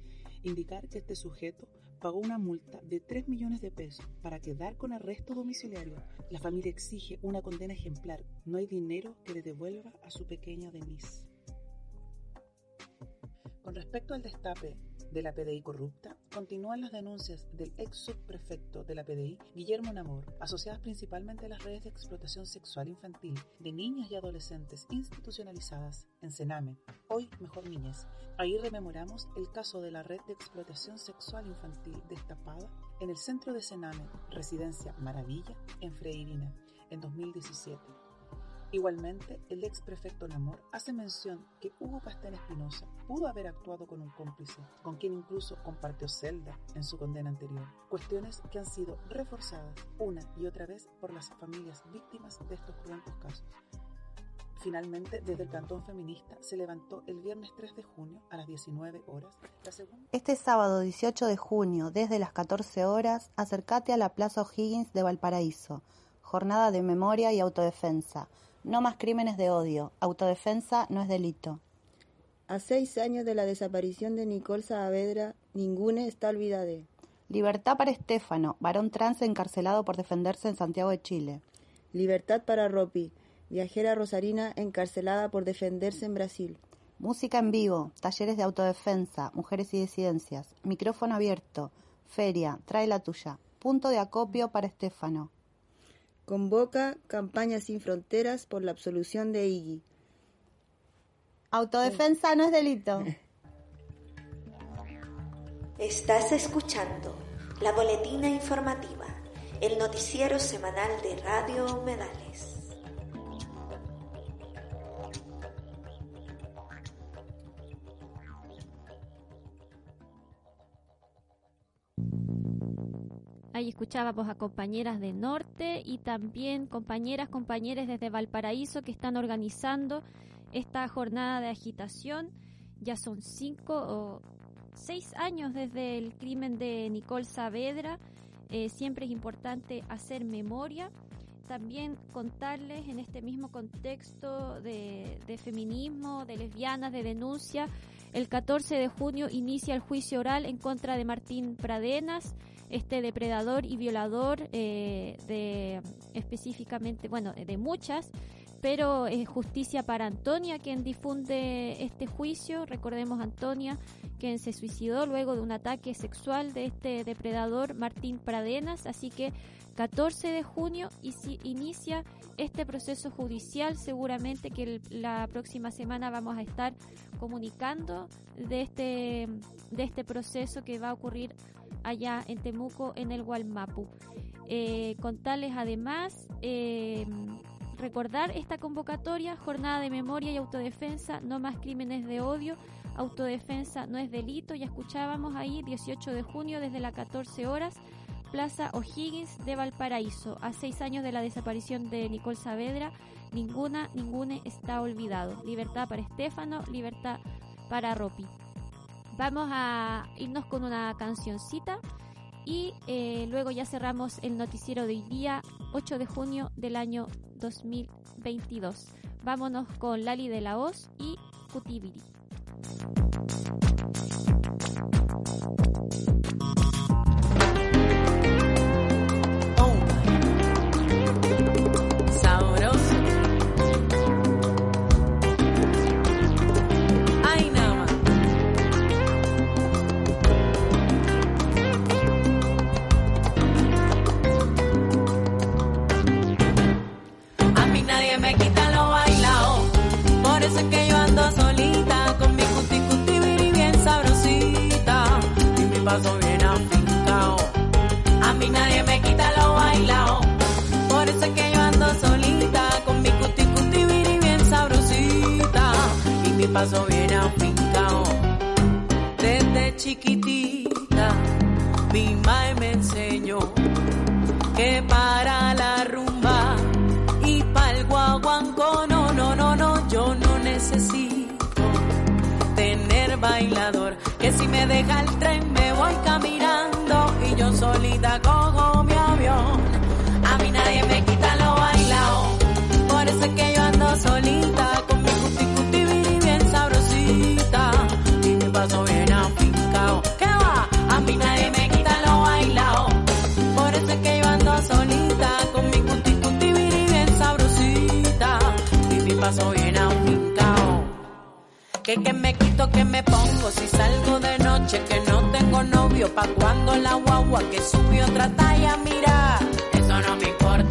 S13: Indicar que este sujeto pagó una multa de 3 millones de pesos para quedar con arresto domiciliario. La familia exige una condena ejemplar. No hay dinero que le devuelva a su pequeña Denise. Con respecto al destape de la PDI corrupta, continúan las denuncias del ex subprefecto de la PDI, Guillermo Namor, asociadas principalmente a las redes de explotación sexual infantil de niñas y adolescentes institucionalizadas en Sename, hoy Mejor Niñez. Ahí rememoramos el caso de la red de explotación sexual infantil destapada en el centro de Sename, residencia Maravilla, en Freirina, en 2017 Igualmente, el ex prefecto Namor hace mención que Hugo Castén Espinosa pudo haber actuado con un cómplice, con quien incluso compartió celda en su condena anterior. Cuestiones que han sido reforzadas una y otra vez por las familias víctimas de estos cruentos casos. Finalmente, desde el Cantón Feminista se levantó el viernes 3 de junio a las 19 horas la segunda...
S14: Este sábado 18 de junio, desde las 14 horas, acércate a la Plaza O'Higgins de Valparaíso. Jornada de memoria y autodefensa no más crímenes de odio. Autodefensa no es delito.
S15: A seis años de la desaparición de Nicole Saavedra, ninguna está olvidada.
S14: Libertad para Estéfano, varón trans encarcelado por defenderse en Santiago de Chile.
S15: Libertad para Ropi, viajera rosarina encarcelada por defenderse en Brasil.
S14: Música en vivo, talleres de autodefensa, mujeres y disidencias, micrófono abierto, feria, trae la tuya, punto de acopio para Estéfano.
S15: Convoca Campaña Sin Fronteras por la absolución de Iggy.
S14: Autodefensa no es delito.
S1: Estás escuchando la boletina informativa, el noticiero semanal de Radio Humedales.
S4: Ahí escuchábamos a compañeras de Norte y también compañeras, compañeros desde Valparaíso que están organizando esta jornada de agitación. Ya son cinco o seis años desde el crimen de Nicole Saavedra. Eh, siempre es importante hacer memoria. También contarles en este mismo contexto de, de feminismo, de lesbianas, de denuncia. El 14 de junio inicia el juicio oral en contra de Martín Pradenas este depredador y violador eh, de específicamente, bueno, de muchas, pero es justicia para Antonia quien difunde este juicio. Recordemos Antonia quien se suicidó luego de un ataque sexual de este depredador Martín Pradenas, así que 14 de junio inicia este proceso judicial. Seguramente que la próxima semana vamos a estar comunicando de este, de este proceso que va a ocurrir allá en Temuco, en el Gualmapu. Eh, contarles además, eh, recordar esta convocatoria, jornada de memoria y autodefensa, no más crímenes de odio, autodefensa no es delito, ya escuchábamos ahí, 18 de junio desde las 14 horas. Plaza O'Higgins de Valparaíso. A seis años de la desaparición de Nicole Saavedra, ninguna, ninguna está olvidado. Libertad para Estefano, libertad para Ropi. Vamos a irnos con una cancioncita y eh, luego ya cerramos el noticiero de hoy día 8 de junio del año 2022. Vámonos con Lali de la Hoz y Cutibiri.
S5: veces que yo ando solita, con mi cuti cuti viri bien sabrosita, y mi paso bien afincao. A mí nadie me quita lo bailao. Por eso es que yo ando solita, con mi cuti cuti viri bien sabrosita, y mi paso bien afincao. Desde chiquitita, mi madre me enseñó que para Que si me deja el tren Que me quito, que me pongo. Si salgo de noche, que no tengo novio, pa' cuando la guagua que subió otra talla, mira, eso no me importa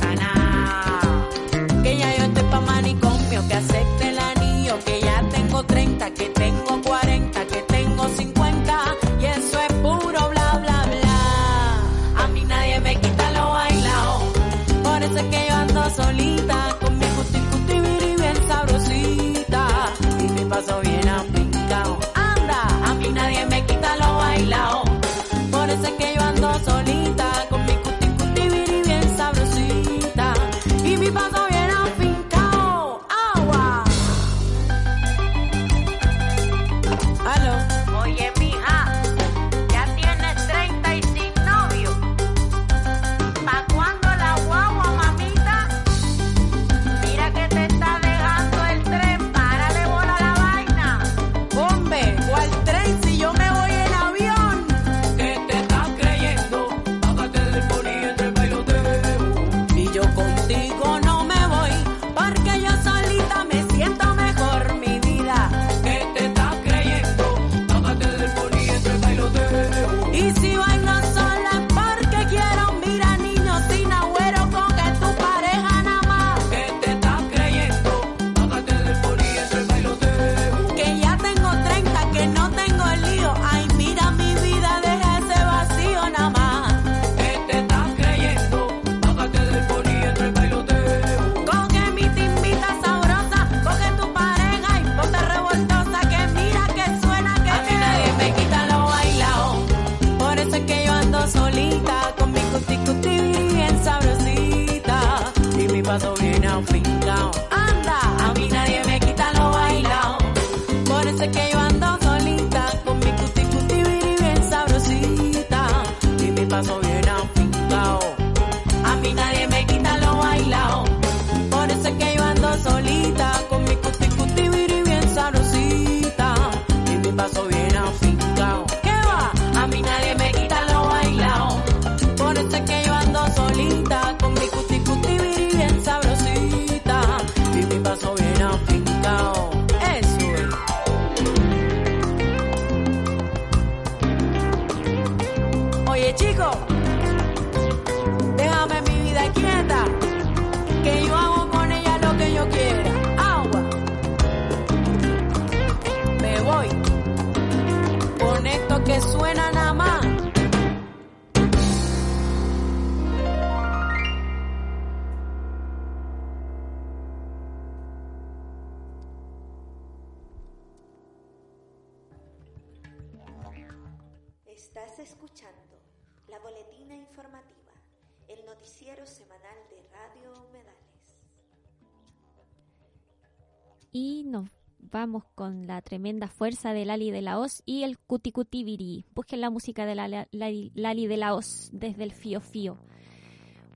S4: tremenda fuerza de Lali de la Hoz y el Cuti Cuti Viri. Busquen la música de la, la- Lali, de la Hoz desde el Fío Fío.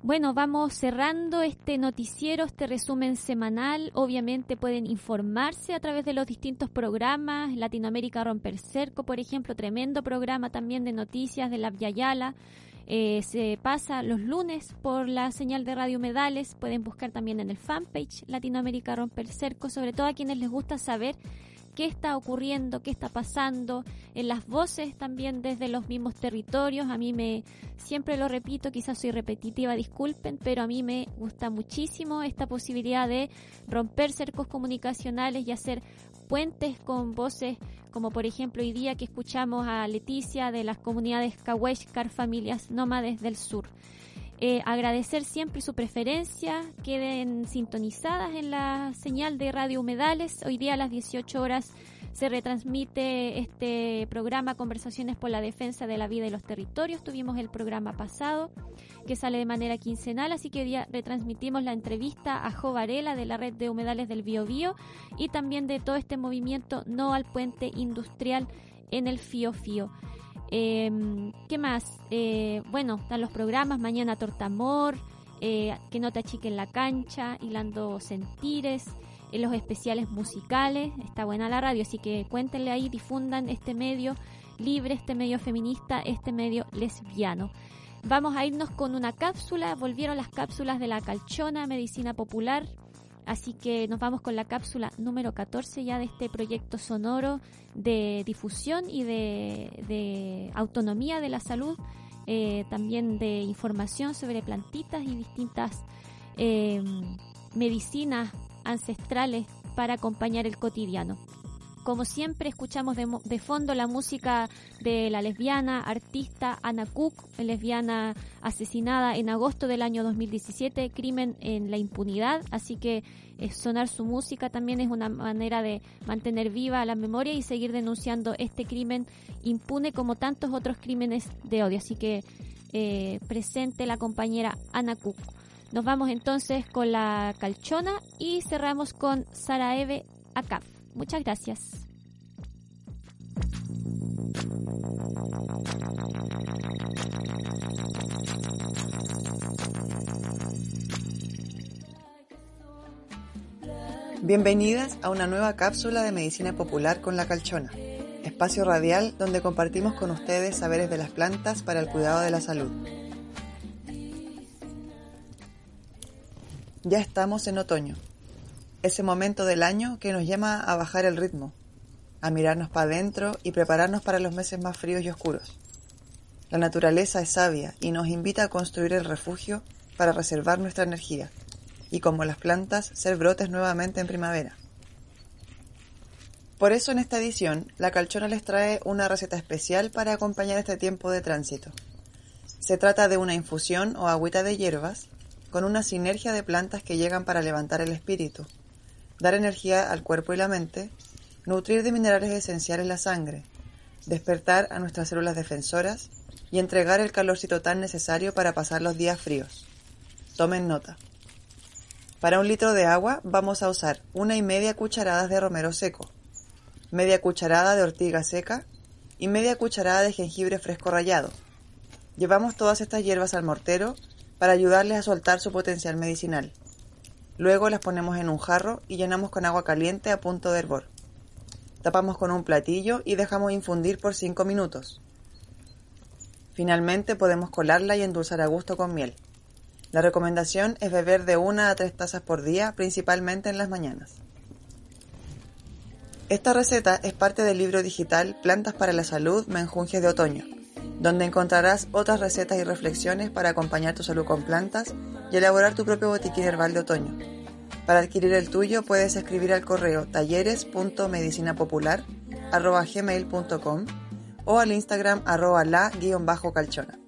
S4: Bueno, vamos cerrando este noticiero, este resumen semanal. Obviamente pueden informarse a través de los distintos programas. Latinoamérica Romper Cerco, por ejemplo, tremendo programa también de noticias de la Yayala. Eh, se pasa los lunes por la señal de Radio Medales. Pueden buscar también en el fanpage Latinoamérica Romper Cerco, sobre todo a quienes les gusta saber qué está ocurriendo, qué está pasando, en las voces también desde los mismos territorios. A mí me, siempre lo repito, quizás soy repetitiva, disculpen, pero a mí me gusta muchísimo esta posibilidad de romper cercos comunicacionales y hacer puentes con voces como por ejemplo hoy día que escuchamos a Leticia de las comunidades Kaweshkar, familias nómades del sur. Eh, agradecer siempre su preferencia, queden sintonizadas en la señal de Radio Humedales. Hoy día a las 18 horas se retransmite este programa Conversaciones por la Defensa de la Vida y los Territorios. Tuvimos el programa pasado que sale de manera quincenal, así que hoy día retransmitimos la entrevista a Jo Varela de la Red de Humedales del Biobío y también de todo este movimiento No al Puente Industrial en el Fío Fío. Eh, ¿Qué más? Eh, bueno, están los programas, mañana Tortamor, eh, Que no te achiquen la cancha, Hilando Sentires, en los especiales musicales, está buena la radio, así que cuéntenle ahí, difundan este medio libre, este medio feminista, este medio lesbiano. Vamos a irnos con una cápsula, volvieron las cápsulas de la calchona, medicina popular, Así que nos vamos con la cápsula número 14 ya de este proyecto sonoro de difusión y de, autonomía de la salud, eh, también de información sobre plantitas y distintas eh, medicinas ancestrales para acompañar el cotidiano. Como siempre, escuchamos de, fondo la música de la lesbiana artista Anna Cook, lesbiana asesinada en agosto del año 2017, crimen en la impunidad. Así que eh, sonar su música también es una manera de mantener viva la memoria y seguir denunciando este crimen impune como tantos otros crímenes de odio. Así que eh, presente la compañera Anna Cook. Nos vamos entonces con la calchona y cerramos con Sara Eve Acaf. Muchas gracias.
S16: Bienvenidas a una nueva cápsula de medicina popular con la calchona, espacio radial donde compartimos con ustedes saberes de las plantas para el cuidado de la salud. Ya estamos en otoño, ese momento del año que nos llama a bajar el ritmo, a mirarnos para adentro y prepararnos para los meses más fríos y oscuros. La naturaleza es sabia y nos invita a construir el refugio para reservar nuestra energía y, como las plantas, ser brotes nuevamente en primavera. Por eso en esta edición, la Calchona les trae una receta especial para acompañar este tiempo de tránsito. Se trata de una infusión o agüita de hierbas con una sinergia de plantas que llegan para levantar el espíritu, dar energía al cuerpo y la mente, nutrir de minerales esenciales la sangre, despertar a nuestras células defensoras y entregar el calorcito tan necesario para pasar los días fríos. Tomen nota. Para un litro de agua vamos a usar una y media cucharadas de romero seco, media cucharada de ortiga seca y media cucharada de jengibre fresco rallado. Llevamos todas estas hierbas al mortero para ayudarles a soltar su potencial medicinal. Luego las ponemos en un jarro y llenamos con agua caliente a punto de hervor. Tapamos con un platillo y dejamos infundir por 5 minutos. Finalmente podemos colarla y endulzar a gusto con miel. La recomendación es beber de una a tres tazas por día, principalmente en las mañanas. Esta receta es parte del libro digital Plantas para la Salud Menjunjes de Otoño, donde encontrarás otras recetas y reflexiones para acompañar tu salud con plantas y elaborar tu propio botiquín herbal de otoño. Para adquirir el tuyo puedes escribir al correo talleres.medicinapopular.gmail.com o al Instagram arroba la-calchona.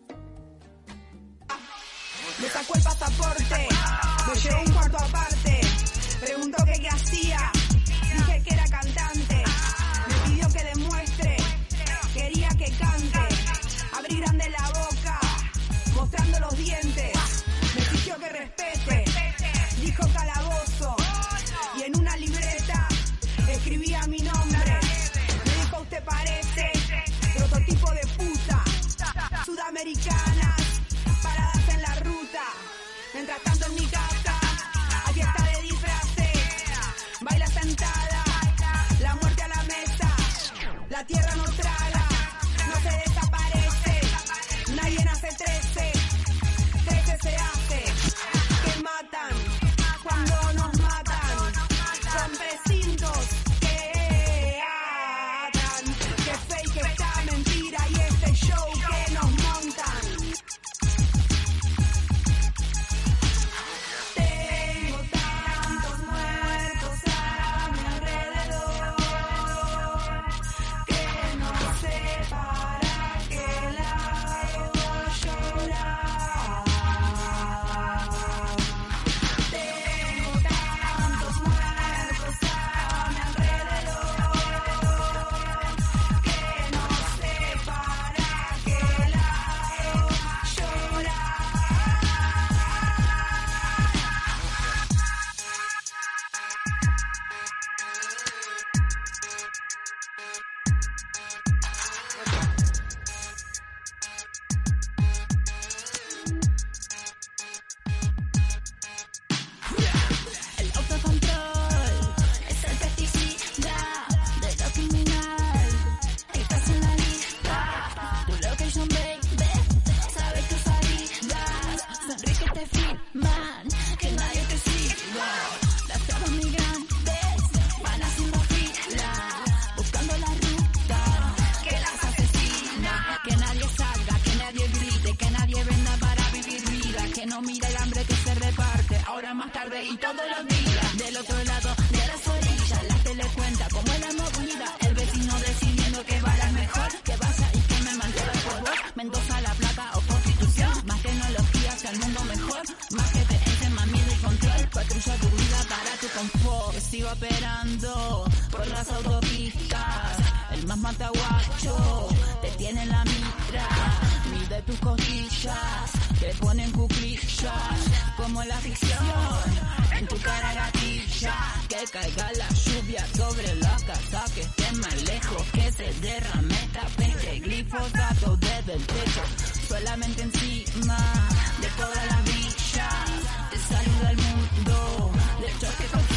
S17: Operando por las autopistas, el más mataguacho te tiene en la mitra. Mide tus costillas, te ponen cuclillas, como la ficción. En tu cara gatilla, que caiga la lluvia sobre la casa, que esté más lejos, que se derrame esta peste, glifosato desde el techo, solamente encima de toda la villa, te saluda el mundo, de choque profundo.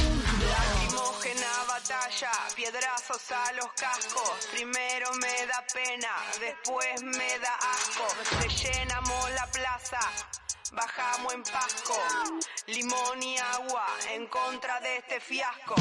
S18: Lacrimógena batalla, piedrazos a los cascos. Primero me da pena, después me da asco. Rellenamos la plaza, bajamos en Pasco. Limón y agua en contra de este fiasco.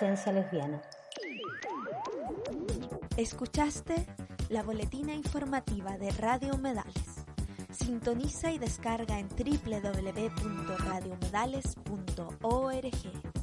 S14: Lesbiana.
S1: Escuchaste la boletina informativa de Radio Humedales. Sintoniza y descarga en www.radiohumedales.org.